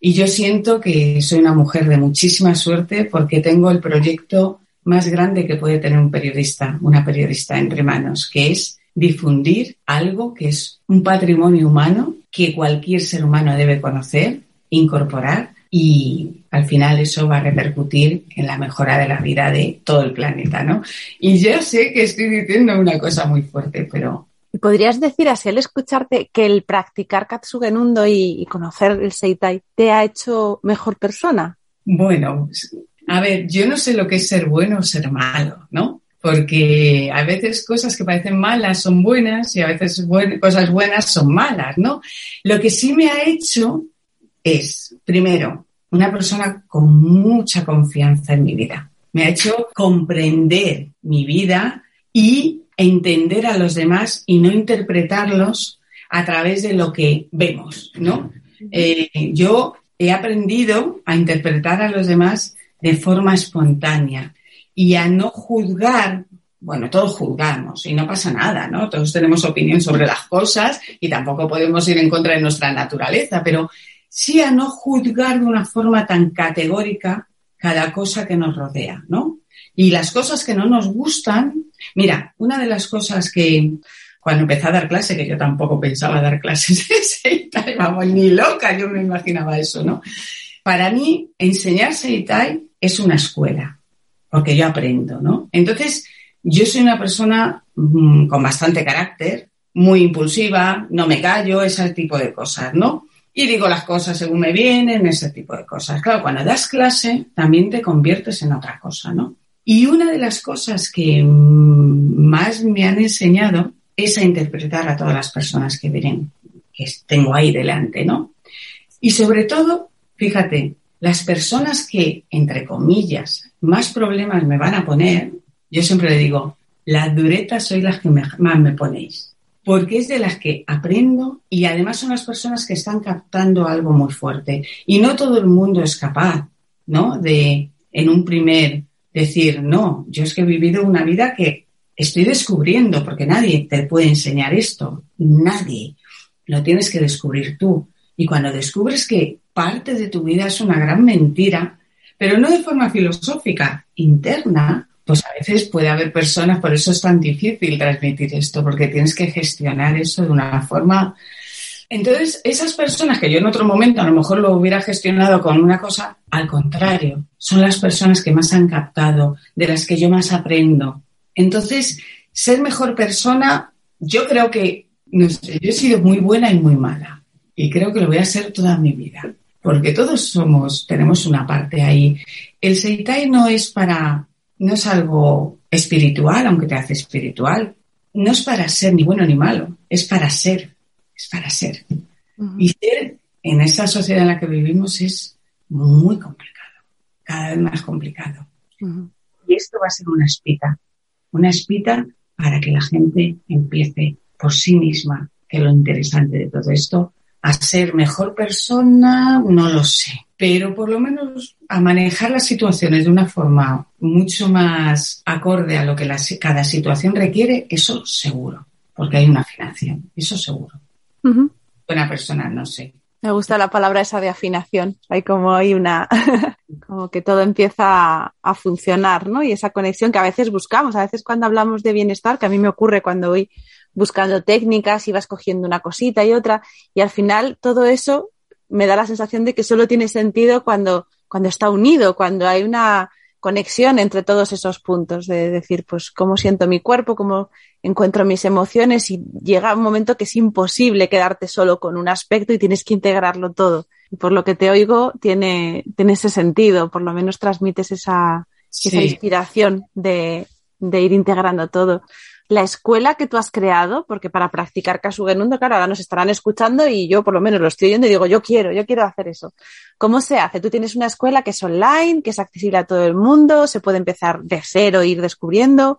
Y yo siento que soy una mujer de muchísima suerte porque tengo el proyecto más grande que puede tener un periodista, una periodista entre manos, que es difundir algo que es un patrimonio humano que cualquier ser humano debe conocer, incorporar y al final eso va a repercutir en la mejora de la vida de todo el planeta, ¿no? Y ya sé que estoy diciendo una cosa muy fuerte, pero... ¿Podrías decir así al escucharte que el practicar Katsugenundo y, y conocer el Seitai te ha hecho mejor persona? Bueno, a ver, yo no sé lo que es ser bueno o ser malo, ¿no? Porque a veces cosas que parecen malas son buenas y a veces cosas buenas son malas, ¿no? Lo que sí me ha hecho es, primero, una persona con mucha confianza en mi vida. Me ha hecho comprender mi vida y entender a los demás y no interpretarlos a través de lo que vemos, ¿no? Eh, yo he aprendido a interpretar a los demás de forma espontánea y a no juzgar, bueno, todos juzgamos y no pasa nada, ¿no? Todos tenemos opinión sobre las cosas y tampoco podemos ir en contra de nuestra naturaleza, pero sí a no juzgar de una forma tan categórica cada cosa que nos rodea, ¿no? Y las cosas que no nos gustan, mira, una de las cosas que cuando empecé a dar clase, que yo tampoco pensaba dar clases de vamos, ni loca, yo me imaginaba eso, ¿no? Para mí, enseñar Seitai es una escuela, porque yo aprendo, ¿no? Entonces, yo soy una persona mmm, con bastante carácter, muy impulsiva, no me callo, ese tipo de cosas, ¿no? Y digo las cosas según me vienen, ese tipo de cosas. Claro, cuando das clase también te conviertes en otra cosa, ¿no? Y una de las cosas que más me han enseñado es a interpretar a todas las personas que vienen, que tengo ahí delante, ¿no? Y sobre todo, fíjate, las personas que, entre comillas, más problemas me van a poner, yo siempre le digo, las duretas soy las que más me ponéis porque es de las que aprendo y además son las personas que están captando algo muy fuerte. Y no todo el mundo es capaz, ¿no? De, en un primer, decir, no, yo es que he vivido una vida que estoy descubriendo, porque nadie te puede enseñar esto, nadie. Lo tienes que descubrir tú. Y cuando descubres que parte de tu vida es una gran mentira, pero no de forma filosófica, interna, pues a veces puede haber personas, por eso es tan difícil transmitir esto, porque tienes que gestionar eso de una forma. Entonces, esas personas que yo en otro momento a lo mejor lo hubiera gestionado con una cosa, al contrario, son las personas que más han captado, de las que yo más aprendo. Entonces, ser mejor persona, yo creo que, no sé, yo he sido muy buena y muy mala. Y creo que lo voy a ser toda mi vida. Porque todos somos, tenemos una parte ahí. El Seitai no es para no es algo espiritual, aunque te hace espiritual. No es para ser ni bueno ni malo, es para ser, es para ser. Y ser en esta sociedad en la que vivimos es muy complicado, cada vez más complicado. Y esto va a ser una espita, una espita para que la gente empiece por sí misma, que lo interesante de todo esto, a ser mejor persona, no lo sé, pero por lo menos a manejar las situaciones de una forma mucho más acorde a lo que cada situación requiere, eso seguro, porque hay una afinación, eso seguro. Buena persona, no sé. Me gusta la palabra esa de afinación. Hay como hay una, como que todo empieza a, funcionar, ¿no? Y esa conexión que a veces buscamos, a veces cuando hablamos de bienestar, que a mí me ocurre cuando voy buscando técnicas y vas cogiendo una cosita y otra, y al final todo eso me da la sensación de que solo tiene sentido cuando, cuando está unido, cuando hay una conexión entre todos esos puntos, de decir, pues, cómo siento mi cuerpo, cómo encuentro mis emociones y llega un momento que es imposible quedarte solo con un aspecto y tienes que integrarlo todo. Y por lo que te oigo, tiene, tiene ese sentido, por lo menos transmites esa, esa inspiración de, de ir integrando todo la escuela que tú has creado, porque para practicar Kasugenundo, claro, ahora nos estarán escuchando y yo por lo menos lo estoy oyendo y digo, yo quiero, yo quiero hacer eso. ¿Cómo se hace? Tú tienes una escuela que es online, que es accesible a todo el mundo, se puede empezar de cero, e ir descubriendo.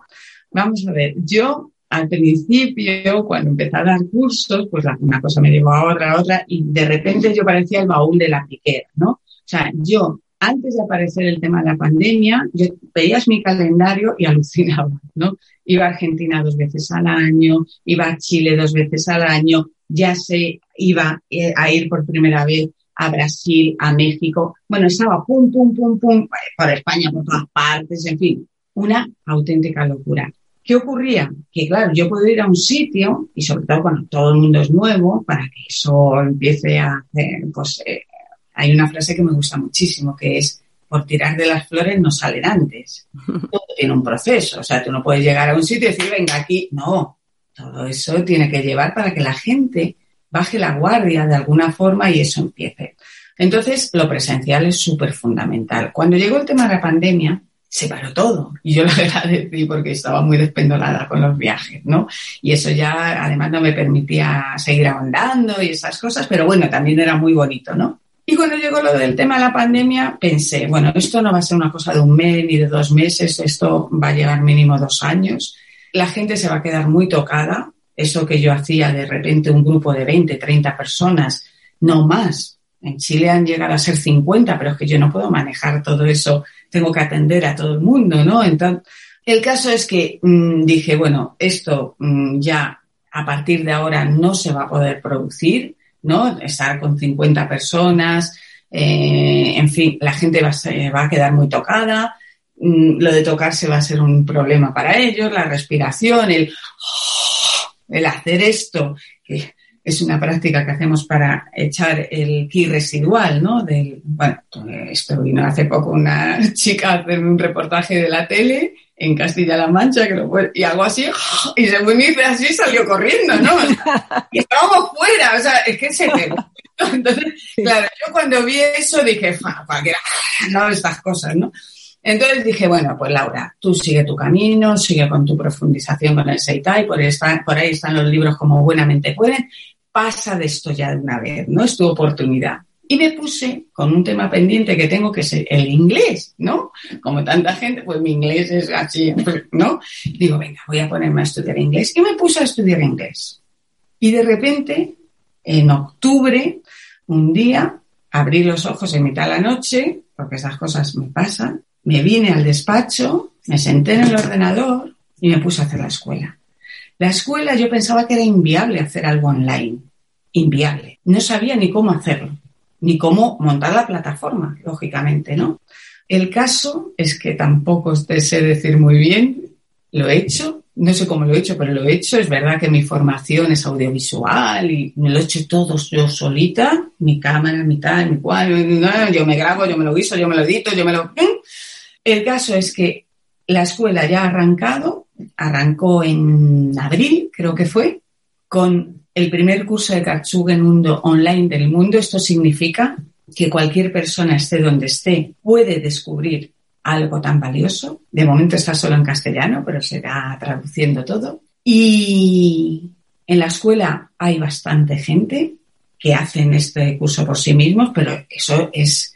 Vamos a ver, yo al principio, cuando empecé a dar cursos, pues una cosa me llevó a otra, a otra, y de repente yo parecía el baúl de la piquera, ¿no? O sea, yo antes de aparecer el tema de la pandemia, yo veías mi calendario y alucinaba, ¿no? Iba a Argentina dos veces al año, iba a Chile dos veces al año, ya se iba eh, a ir por primera vez a Brasil, a México. Bueno, estaba pum, pum, pum, pum, por España, por todas partes, en fin, una auténtica locura. ¿Qué ocurría? Que claro, yo puedo ir a un sitio y sobre todo cuando todo el mundo es nuevo, para que eso empiece a pues eh, hay una frase que me gusta muchísimo, que es, por tirar de las flores no salen antes. Todo tiene un proceso, o sea, tú no puedes llegar a un sitio y decir, venga aquí, no, todo eso tiene que llevar para que la gente baje la guardia de alguna forma y eso empiece. Entonces, lo presencial es súper fundamental. Cuando llegó el tema de la pandemia, se paró todo. Y yo lo agradecí porque estaba muy despendolada con los viajes, ¿no? Y eso ya, además, no me permitía seguir ahondando y esas cosas, pero bueno, también era muy bonito, ¿no? Y cuando llegó lo del tema de la pandemia, pensé, bueno, esto no va a ser una cosa de un mes ni de dos meses, esto va a llevar mínimo dos años. La gente se va a quedar muy tocada. Eso que yo hacía de repente un grupo de 20, 30 personas, no más. En Chile han llegado a ser 50, pero es que yo no puedo manejar todo eso. Tengo que atender a todo el mundo, ¿no? Entonces, el caso es que mmm, dije, bueno, esto mmm, ya a partir de ahora no se va a poder producir ¿no? Estar con 50 personas, eh, en fin, la gente va va a quedar muy tocada, mm, lo de tocarse va a ser un problema para ellos, la respiración, el, el hacer esto, que es una práctica que hacemos para echar el ki residual, ¿no? Del, bueno, esto vino hace poco una chica a hacer un reportaje de la tele en Castilla-La Mancha, que lo y algo así, y se me dice así y salió corriendo, ¿no? y estábamos fuera, o sea, es que se pegó. Entonces, claro, yo cuando vi eso dije, ¿para qué no estas cosas, no? Entonces dije, bueno, pues Laura, tú sigue tu camino, sigue con tu profundización con el Seitai, por ahí están, por ahí están los libros como buenamente pueden, pasa de esto ya de una vez, ¿no? Es tu oportunidad. Y me puse con un tema pendiente que tengo, que es el inglés, ¿no? Como tanta gente, pues mi inglés es así, ¿no? Digo, venga, voy a ponerme a estudiar inglés. Y me puse a estudiar inglés. Y de repente, en octubre, un día, abrí los ojos en mitad de la noche, porque esas cosas me pasan, me vine al despacho, me senté en el ordenador y me puse a hacer la escuela. La escuela yo pensaba que era inviable hacer algo online. Inviable. No sabía ni cómo hacerlo ni cómo montar la plataforma, lógicamente, ¿no? El caso es que tampoco sé decir muy bien, lo he hecho, no sé cómo lo he hecho, pero lo he hecho. Es verdad que mi formación es audiovisual y me lo he hecho todo yo solita, mi cámara, mi tal, mi cual, yo me grabo, yo me lo guiso, yo me lo edito, yo me lo... El caso es que la escuela ya ha arrancado, arrancó en abril, creo que fue, con el primer curso de Mundo online del mundo. Esto significa que cualquier persona, esté donde esté, puede descubrir algo tan valioso. De momento está solo en castellano, pero se va traduciendo todo. Y en la escuela hay bastante gente que hacen este curso por sí mismos, pero eso es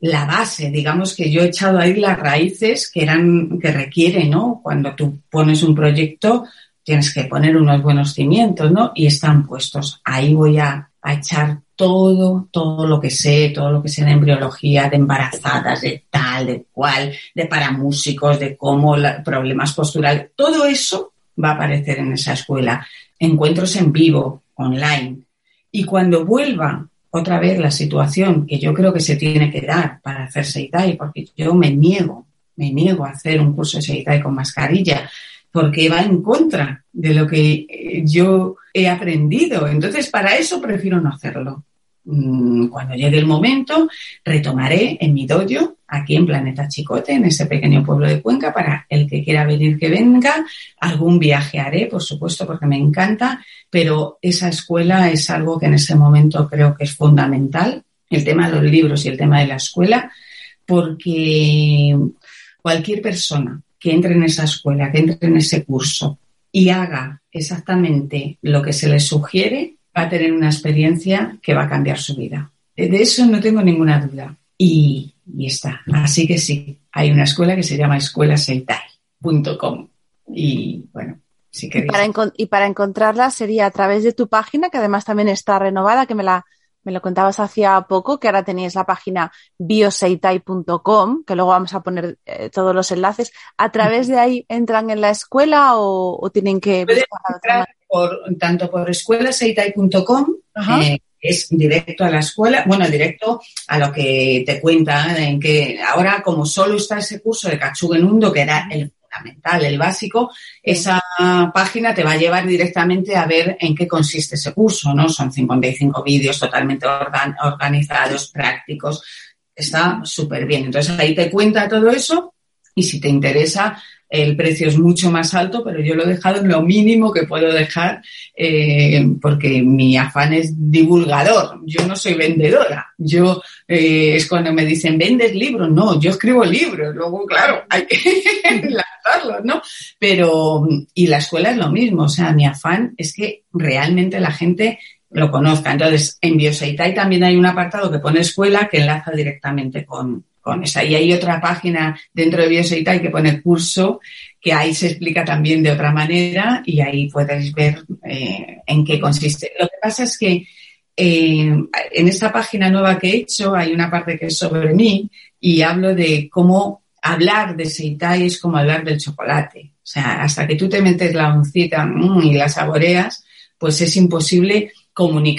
la base, digamos que yo he echado ahí las raíces que eran, que requiere, ¿no? Cuando tú pones un proyecto, tienes que poner unos buenos cimientos, ¿no? Y están puestos. Ahí voy a, a echar todo, todo lo que sé, todo lo que sé de embriología, de embarazadas, de tal, de cual, de paramúsicos, de cómo problemas posturales, todo eso va a aparecer en esa escuela. Encuentros en vivo, online. Y cuando vuelva otra vez la situación que yo creo que se tiene que dar para hacer Seitai, porque yo me niego, me niego a hacer un curso de Seitai con mascarilla, porque va en contra de lo que eh, yo he aprendido. Entonces, para eso prefiero no hacerlo. Mm, cuando llegue el momento, retomaré en mi dojo, aquí en Planeta Chicote, en ese pequeño pueblo de Cuenca, para el que quiera venir que venga. Algún viaje haré, por supuesto, porque me encanta, pero esa escuela es algo que en ese momento creo que es fundamental, el tema de los libros y el tema de la escuela, porque cualquier persona que entre en esa escuela, que entre en ese curso y haga exactamente lo que se le sugiere, va a tener una experiencia que va a cambiar su vida. De eso no tengo ninguna duda. Y, y está. Así que sí, hay una escuela que se llama escuelaseitai.com. Y bueno, si queréis. Y para, y para encontrarla sería a través de tu página, que además también está renovada, que me la me lo contabas hacía poco, que ahora tenéis la página bioseitai.com, que luego vamos a poner eh, todos los enlaces. ¿A través de ahí entran en la escuela o, o tienen que buscar por, tanto por escuelaseitai.com, eh, es directo a la escuela, bueno, directo a lo que te cuenta, en que ahora como solo está ese curso de Katsugenundo, que era el fundamental, el básico, esa página te va a llevar directamente a ver en qué consiste ese curso, ¿no? Son 55 vídeos totalmente organizados, prácticos, está súper bien. Entonces ahí te cuenta todo eso y si te interesa, el precio es mucho más alto, pero yo lo he dejado en lo mínimo que puedo dejar eh, porque mi afán es divulgador. Yo no soy vendedora. Yo eh, es cuando me dicen, ¿vendes libros? No, yo escribo libros. Luego, claro, hay que lanzarlos, ¿no? Pero, y la escuela es lo mismo. O sea, mi afán es que realmente la gente lo conozca. Entonces, en Bioseitai también hay un apartado que pone escuela que enlaza directamente con, Y hay otra página dentro de Bioseitai que pone curso, que ahí se explica también de otra manera y ahí podéis ver eh, en qué consiste. Lo que pasa es que eh, en esta página nueva que he hecho hay una parte que es sobre mí y hablo de cómo hablar de Seitai es como hablar del chocolate. O sea, hasta que tú te metes la oncita mm, y la saboreas, pues es imposible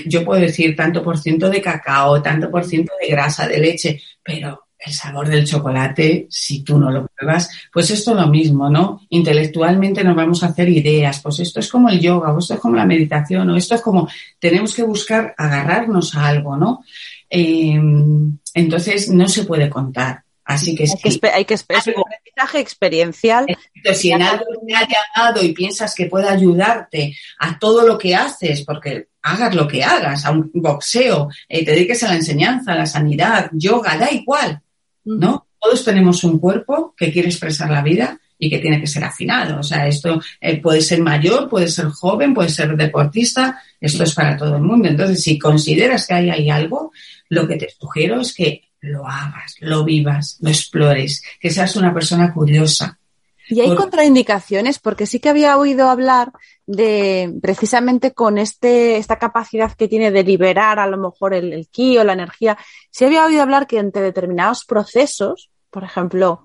yo puedo decir tanto por ciento de cacao, tanto por ciento de grasa de leche, pero el sabor del chocolate, si tú no lo pruebas, pues esto es lo mismo, ¿no? Intelectualmente nos vamos a hacer ideas, pues esto es como el yoga, o esto es como la meditación, o esto es como, tenemos que buscar agarrarnos a algo, ¿no? Eh, entonces no se puede contar. Así que hay que, hay que es un aprendizaje experiencial. Si en algo te ha llamado y piensas que puede ayudarte a todo lo que haces, porque hagas lo que hagas, a un boxeo, eh, te dediques a la enseñanza, a la sanidad, yoga, da igual, ¿no? Todos tenemos un cuerpo que quiere expresar la vida y que tiene que ser afinado. O sea, esto eh, puede ser mayor, puede ser joven, puede ser deportista, esto es para todo el mundo. Entonces, si consideras que hay ahí algo, lo que te sugiero es que lo hagas, lo vivas, lo explores, que seas una persona curiosa. Y hay contraindicaciones, porque sí que había oído hablar de precisamente con este, esta capacidad que tiene de liberar a lo mejor el, el ki o la energía. Sí había oído hablar que entre determinados procesos, por ejemplo,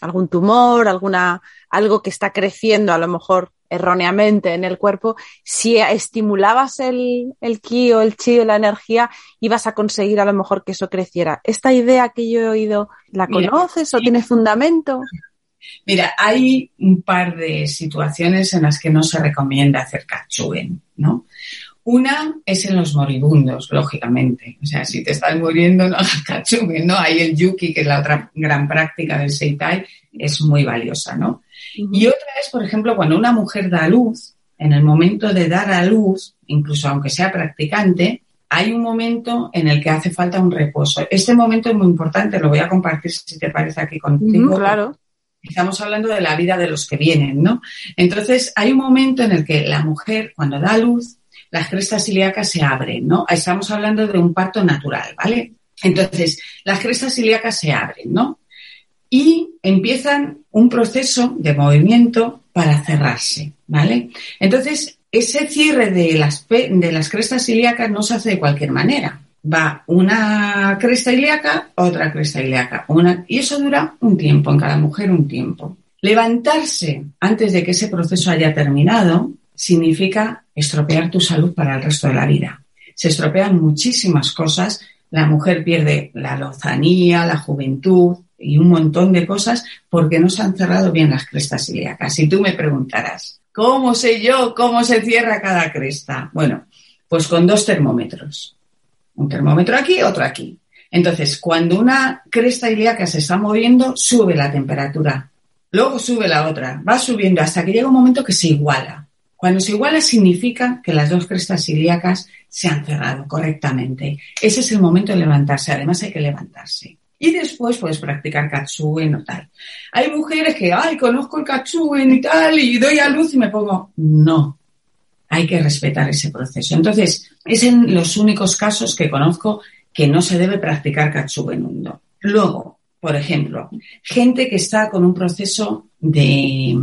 algún tumor, alguna, algo que está creciendo a lo mejor erróneamente en el cuerpo, si estimulabas el, el ki o el chi o la energía, ibas a conseguir a lo mejor que eso creciera. ¿Esta idea que yo he oído, la conoces o tiene fundamento? Mira, hay un par de situaciones en las que no se recomienda hacer kachugen, ¿no? Una es en los moribundos, lógicamente. O sea, si te estás muriendo, no hagas kachugen, ¿no? Hay el yuki, que es la otra gran práctica del seitai, es muy valiosa, ¿no? Y otra es, por ejemplo, cuando una mujer da luz, en el momento de dar a luz, incluso aunque sea practicante, hay un momento en el que hace falta un reposo. Este momento es muy importante, lo voy a compartir si te parece aquí contigo. claro. Estamos hablando de la vida de los que vienen, ¿no? Entonces, hay un momento en el que la mujer, cuando da luz, las crestas ilíacas se abren, ¿no? Estamos hablando de un parto natural, ¿vale? Entonces, las crestas ilíacas se abren, ¿no? y empiezan un proceso de movimiento para cerrarse, ¿vale? Entonces, ese cierre de las, de las crestas ilíacas no se hace de cualquier manera. Va una cresta ilíaca, otra cresta ilíaca, una, y eso dura un tiempo, en cada mujer un tiempo. Levantarse antes de que ese proceso haya terminado significa estropear tu salud para el resto de la vida. Se estropean muchísimas cosas. La mujer pierde la lozanía, la juventud, y un montón de cosas porque no se han cerrado bien las crestas ilíacas. Si tú me preguntarás, ¿cómo sé yo cómo se cierra cada cresta? Bueno, pues con dos termómetros. Un termómetro aquí, otro aquí. Entonces, cuando una cresta ilíaca se está moviendo, sube la temperatura. Luego sube la otra, va subiendo hasta que llega un momento que se iguala. Cuando se iguala significa que las dos crestas ilíacas se han cerrado correctamente. Ese es el momento de levantarse. Además hay que levantarse y después puedes practicar katsugen o tal. Hay mujeres que, ay, conozco el katsugen y tal, y doy a luz y me pongo. No, hay que respetar ese proceso. Entonces, es en los únicos casos que conozco que no se debe practicar katsugen hundo. Luego, por ejemplo, gente que está con un proceso de,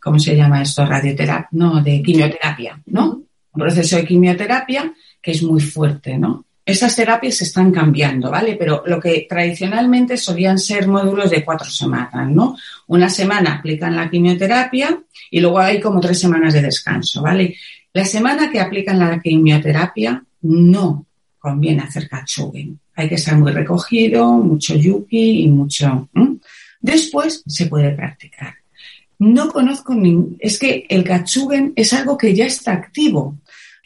¿cómo se llama esto? Radioterapia, no, de quimioterapia, ¿no? Un proceso de quimioterapia que es muy fuerte, ¿no? Esas terapias se están cambiando, ¿vale? Pero lo que tradicionalmente solían ser módulos de cuatro semanas, ¿no? Una semana aplican la quimioterapia y luego hay como tres semanas de descanso, ¿vale? La semana que aplican la quimioterapia no conviene hacer kachugen. Hay que estar muy recogido, mucho yuki y mucho... Después se puede practicar. No conozco ningún... Es que el kachugen es algo que ya está activo.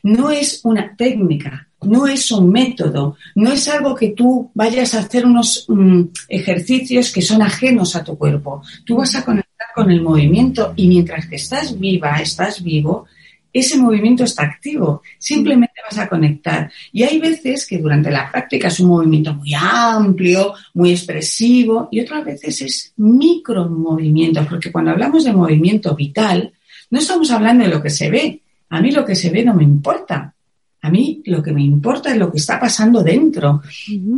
No es una técnica, no es un método, no es algo que tú vayas a hacer unos mm, ejercicios que son ajenos a tu cuerpo. Tú vas a conectar con el movimiento y mientras que estás viva, estás vivo, ese movimiento está activo, simplemente vas a conectar. Y hay veces que durante la práctica es un movimiento muy amplio, muy expresivo, y otras veces es micro movimiento, porque cuando hablamos de movimiento vital, no estamos hablando de lo que se ve. A mí lo que se ve no me importa. A mí lo que me importa es lo que está pasando dentro.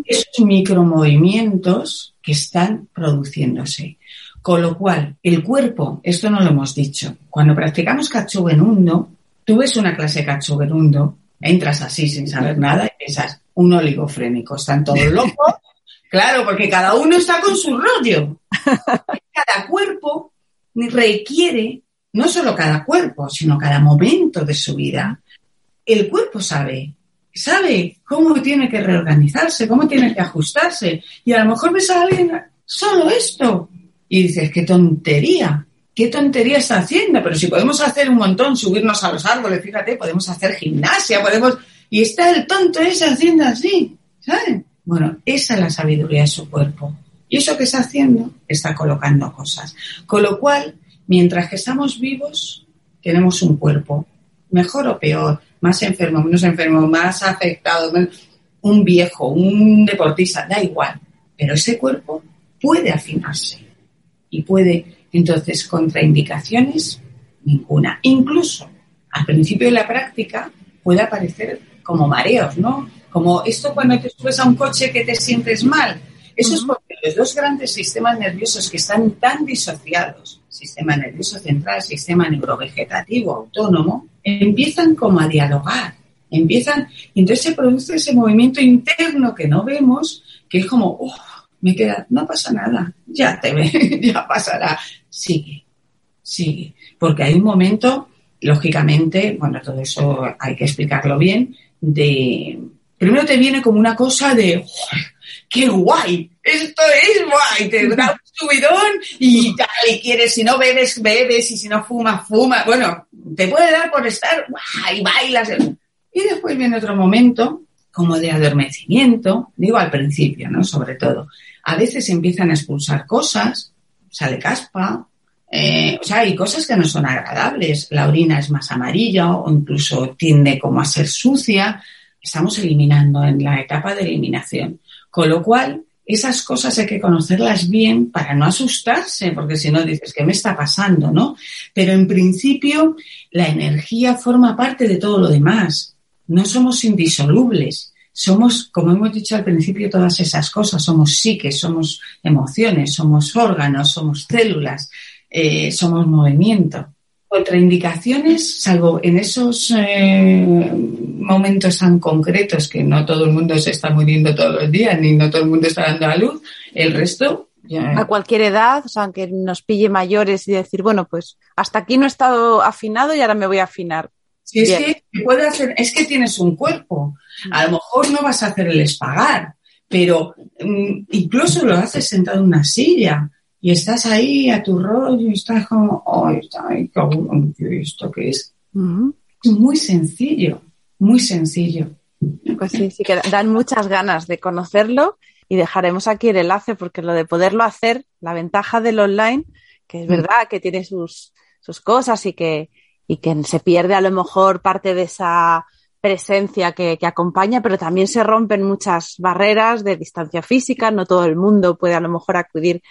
Esos micromovimientos que están produciéndose. Con lo cual, el cuerpo, esto no lo hemos dicho, cuando practicamos en uno, Tú ves una clase de entras así sin saber nada y piensas, un oligofrénico, están todos locos. claro, porque cada uno está con su rollo. Cada cuerpo requiere, no solo cada cuerpo, sino cada momento de su vida. El cuerpo sabe, sabe cómo tiene que reorganizarse, cómo tiene que ajustarse. Y a lo mejor ves a alguien, solo esto. Y dices, qué tontería. ¿Qué tontería está haciendo? Pero si podemos hacer un montón, subirnos a los árboles, fíjate, podemos hacer gimnasia, podemos... Y está el tonto ese haciendo así, ¿sabes? Bueno, esa es la sabiduría de su cuerpo. Y eso que está haciendo, está colocando cosas. Con lo cual, mientras que estamos vivos, tenemos un cuerpo, mejor o peor, más enfermo, menos enfermo, más afectado, un viejo, un deportista, da igual. Pero ese cuerpo puede afinarse y puede entonces, contraindicaciones, ninguna. Incluso al principio de la práctica puede aparecer como mareos, ¿no? Como esto cuando te subes a un coche que te sientes mal. Eso es porque los dos grandes sistemas nerviosos que están tan disociados, sistema nervioso central, sistema neurovegetativo autónomo, empiezan como a dialogar, empiezan, y entonces se produce ese movimiento interno que no vemos, que es como, oh, me queda, no pasa nada, ya te ve, ya pasará. Sigue, sigue. Porque hay un momento, lógicamente, bueno, todo eso hay que explicarlo bien, de, primero te viene como una cosa de, ¡qué guay! Esto es guay, te da un subidón y tal, y quieres, si no bebes, bebes, y si no fumas, fumas. Bueno, te puede dar por estar, guay, bailas. Y después viene otro momento, como de adormecimiento, digo al principio, ¿no? Sobre todo, a veces empiezan a expulsar cosas, sale caspa, eh, o sea, hay cosas que no son agradables. La orina es más amarilla o incluso tiende como a ser sucia. Estamos eliminando en la etapa de eliminación. Con lo cual, esas cosas hay que conocerlas bien para no asustarse, porque si no dices, ¿qué me está pasando? ¿No? Pero en principio, la energía forma parte de todo lo demás. No somos indisolubles somos, como hemos dicho al principio, todas esas cosas. Somos psiques, somos emociones, somos órganos, somos células, eh, somos movimiento. Contraindicaciones, salvo en esos eh, momentos tan concretos que no todo el mundo se está muriendo todos los días, ni no todo el mundo está dando a luz, el resto a cualquier edad, o sea, aunque nos pille mayores y decir, bueno, pues hasta aquí no he estado afinado y ahora me voy a afinar. Sí, es que puede hacer, es que tienes un cuerpo. A lo mejor no vas a hacer el espagar, pero mm, incluso lo haces sentado en una silla y estás ahí a tu rollo y estás como, ay, ay, ¿esto qué es? Muy sencillo, muy sencillo. Pues sí, sí que dan muchas ganas de conocerlo y dejaremos aquí el enlace porque lo de poderlo hacer, la ventaja del online, que es mm. verdad que tiene sus, sus cosas y que, y que se pierde a lo mejor parte de esa presencia que, acompaña, pero también se rompen muchas barreras de distancia física, no todo el mundo puede a lo mejor acudir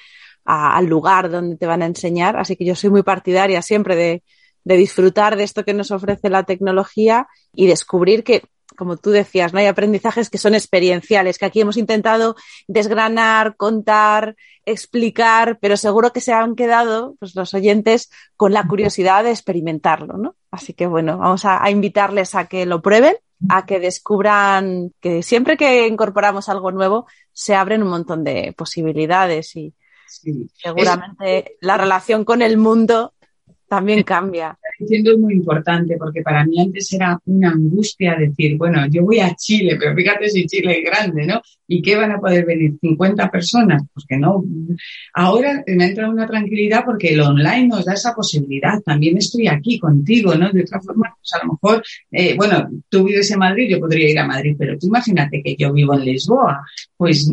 al lugar donde te van a enseñar, así que yo soy muy partidaria siempre de, de disfrutar de esto que nos ofrece la tecnología y descubrir que como tú decías, ¿no? Hay aprendizajes que son experienciales, que aquí hemos intentado desgranar, contar, explicar, pero seguro que se han quedado pues, los oyentes con la curiosidad de experimentarlo, ¿no? Así que bueno, vamos a, invitarles a que lo prueben, a que descubran que siempre que incorporamos algo nuevo se abren un montón de posibilidades y seguramente la relación con el mundo también cambia. Diciendo es muy importante porque para mí antes era una angustia decir, bueno, yo voy a Chile, pero fíjate si Chile es grande, ¿no? ¿Y qué van a poder venir? ¿50 personas? Pues que no. Ahora me entra una tranquilidad porque el online nos da esa posibilidad. También estoy aquí contigo, ¿no? De otra forma, pues a lo mejor, eh, bueno, tú vives en Madrid, yo podría ir a Madrid, pero tú imagínate que yo vivo en Lisboa. Pues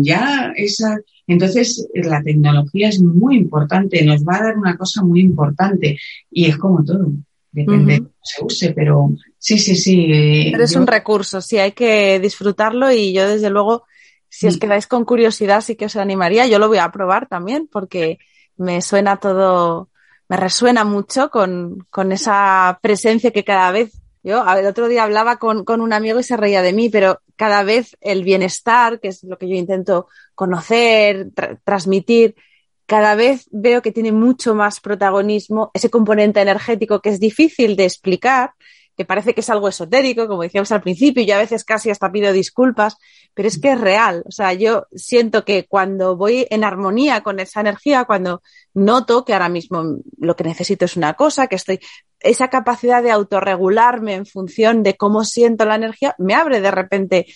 ya esa, entonces, la tecnología es muy importante, nos va a dar una cosa muy importante y es como todo, depende de cómo se use, pero sí, sí, sí. Eh, pero es un recurso, sí, hay que disfrutarlo y yo desde luego, si os quedáis con curiosidad, sí que os animaría, yo lo voy a probar también porque me suena todo, me resuena mucho con, con esa presencia que cada vez yo el otro día hablaba con, con, un amigo y se reía de mí, pero cada vez el bienestar, que es lo que yo intento conocer, transmitir, cada vez veo que tiene mucho más protagonismo ese componente energético que es difícil de explicar, que parece que es algo esotérico, como decíamos al principio, y a veces casi hasta pido disculpas, pero es que es real. O sea, yo siento que cuando voy en armonía con esa energía, cuando noto que ahora mismo lo que necesito es una cosa, que estoy, esa capacidad de autorregularme en función de cómo siento la energía, me abre de repente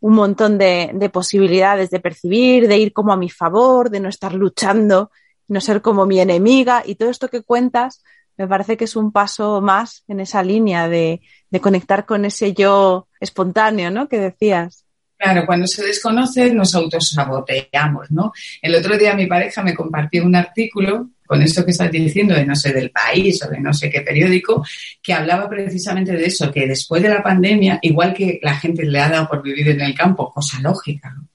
un montón de, de posibilidades de percibir, de ir como a mi favor, de no estar luchando, no ser como mi enemiga y todo esto que cuentas me parece que es un paso más en esa línea de, conectar con ese yo espontáneo, ¿no? Que decías. Claro, cuando se desconoce nos autosaboteamos, ¿no? El otro día mi pareja me compartió un artículo con esto que estás diciendo de no sé del país o de no sé qué periódico, que hablaba precisamente de eso, que después de la pandemia, igual que la gente le ha dado por vivir en el campo, cosa lógica, ¿no?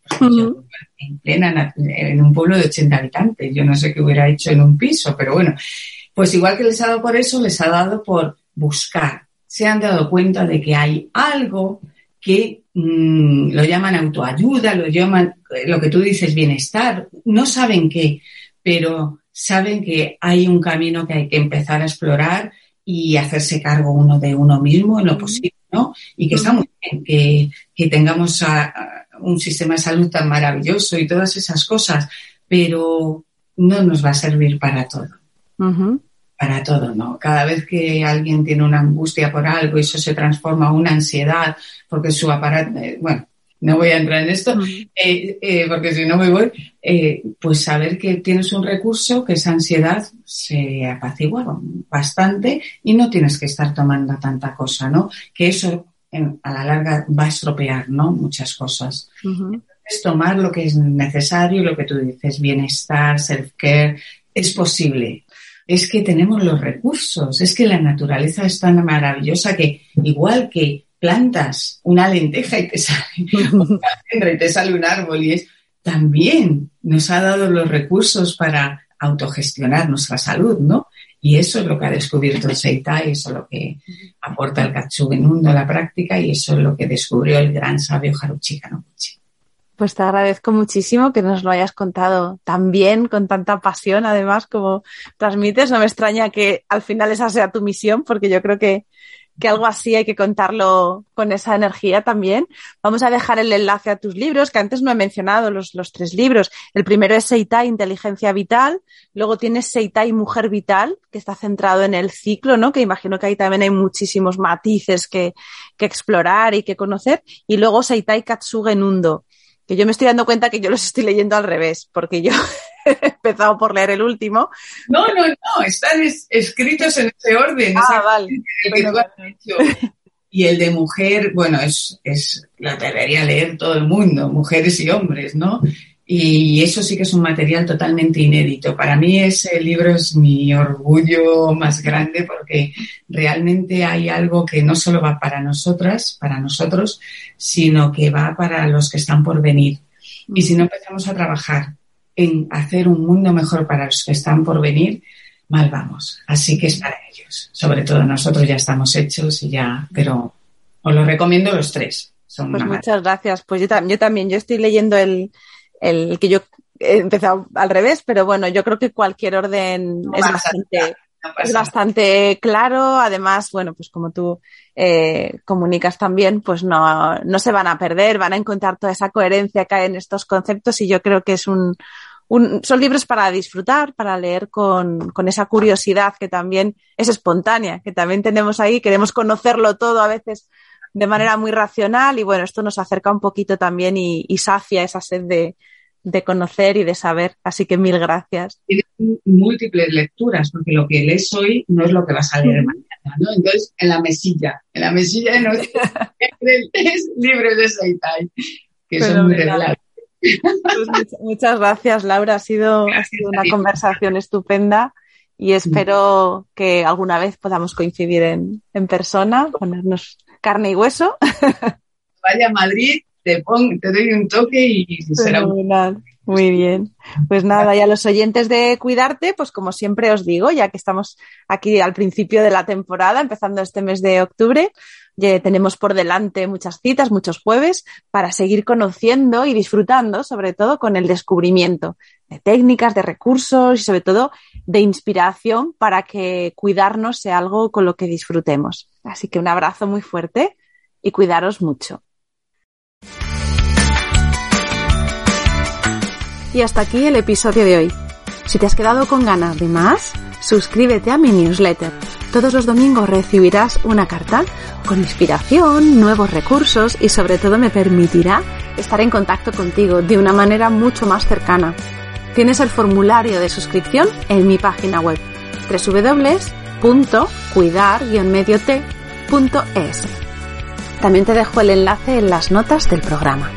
en plena, en un pueblo de 80 habitantes, yo no sé qué hubiera hecho en un piso, pero bueno, pues igual que les ha dado por eso, les ha dado por buscar. Se han dado cuenta de que hay algo que mm, lo llaman autoayuda, lo llaman, eh, lo que tú dices, bienestar. No saben qué, pero saben que hay un camino que hay que empezar a explorar y hacerse cargo uno de uno mismo en lo posible, ¿no? Y que está muy bien que, que tengamos un sistema de salud tan maravilloso y todas esas cosas, pero no nos va a servir para todo para todo, ¿no? Cada vez que alguien tiene una angustia por algo y eso se transforma en una ansiedad porque su aparato, eh, bueno, no voy a entrar en esto, eh, eh, porque si no me voy, pues saber que tienes un recurso, que esa ansiedad se apacigua bastante y no tienes que estar tomando tanta cosa, ¿no? Que eso a la larga va a estropear, ¿no? Muchas cosas. Es tomar lo que es necesario, lo que tú dices, bienestar, self-care, es posible es que tenemos los recursos, es que la naturaleza es tan maravillosa que igual que plantas una lenteja y te sale y te sale un árbol y es también nos ha dado los recursos para autogestionar nuestra salud, ¿no? Y eso es lo que ha descubierto el Seitai, eso es lo que aporta el Katsugenundo a la práctica y eso es lo que descubrió el gran sabio Haruchi Kanoguchi. Pues te agradezco muchísimo que nos lo hayas contado tan bien, con tanta pasión, además, como transmites. No me extraña que al final esa sea tu misión, porque yo creo que, que algo así hay que contarlo con esa energía también. Vamos a dejar el enlace a tus libros, que antes no he mencionado los, los tres libros. El primero es Seitai, Inteligencia Vital. Luego tienes Seitai, Mujer Vital, que está centrado en el ciclo, ¿no? Que imagino que ahí también hay muchísimos matices que, que explorar y que conocer. Y luego Seitai Katsuge Nundo que yo me estoy dando cuenta que yo los estoy leyendo al revés, porque yo he empezado por leer el último. No, no, no, están escritos en ese orden. Ah, vale. Y el de mujer, bueno, es, es, lo debería leer todo el mundo, mujeres y hombres, ¿no? Y eso sí que es un material totalmente inédito. Para mí ese libro es mi orgullo más grande porque realmente hay algo que no solo va para nosotras, para nosotros, sino que va para los que están por venir. Y si no empezamos a trabajar en hacer un mundo mejor para los que están por venir, mal vamos. Así que es para ellos. Sobre todo nosotros ya estamos hechos y ya, pero os lo recomiendo los tres. Son pues muchas gracias. Pues yo, yo también, yo estoy leyendo el, el que yo he empezado al revés, pero bueno, yo creo que cualquier orden es bastante, es bastante claro. Además, bueno, pues como tú eh, comunicas también, pues no, no se van a perder, van a encontrar toda esa coherencia que hay en estos conceptos y yo creo que es un, son libros para disfrutar, para leer con, con, esa curiosidad que también es espontánea, que también tenemos ahí, queremos conocerlo todo a veces de manera muy racional y bueno, esto nos acerca un poquito también y, y sacia esa sed de, de, conocer y de saber. Así que mil gracias. Tienes múltiples lecturas, porque lo que lees hoy no es lo que vas a leer mañana, ¿no? Entonces, en la mesilla, en la mesilla no es libros de Seitai, que son muy regulares. Pues muchas, gracias, Laura. Ha sido, ha sido una conversación estupenda y espero que alguna vez podamos coincidir en, en persona, ponernos carne y hueso. Vaya Madrid, te, te doy un toque y será un... Muy bien. Pues nada, y a los oyentes de Cuidarte, pues como siempre os digo, ya que estamos aquí al principio de la temporada, empezando este mes de octubre, tenemos por delante muchas citas, muchos jueves, para seguir conociendo y disfrutando, sobre todo con el descubrimiento de técnicas, de recursos y sobre todo de inspiración para que cuidarnos sea algo con lo que disfrutemos. Así que un abrazo muy fuerte y cuidaros mucho. Y hasta aquí el episodio de hoy. Si te has quedado con ganas de más, suscríbete a mi newsletter. Todos los domingos recibirás una carta con inspiración, nuevos recursos y sobre todo me permitirá estar en contacto contigo de una manera mucho más cercana. Tienes el formulario de suscripción en mi página web www.cuidar-medioT.es. También te dejo el enlace en las notas del programa.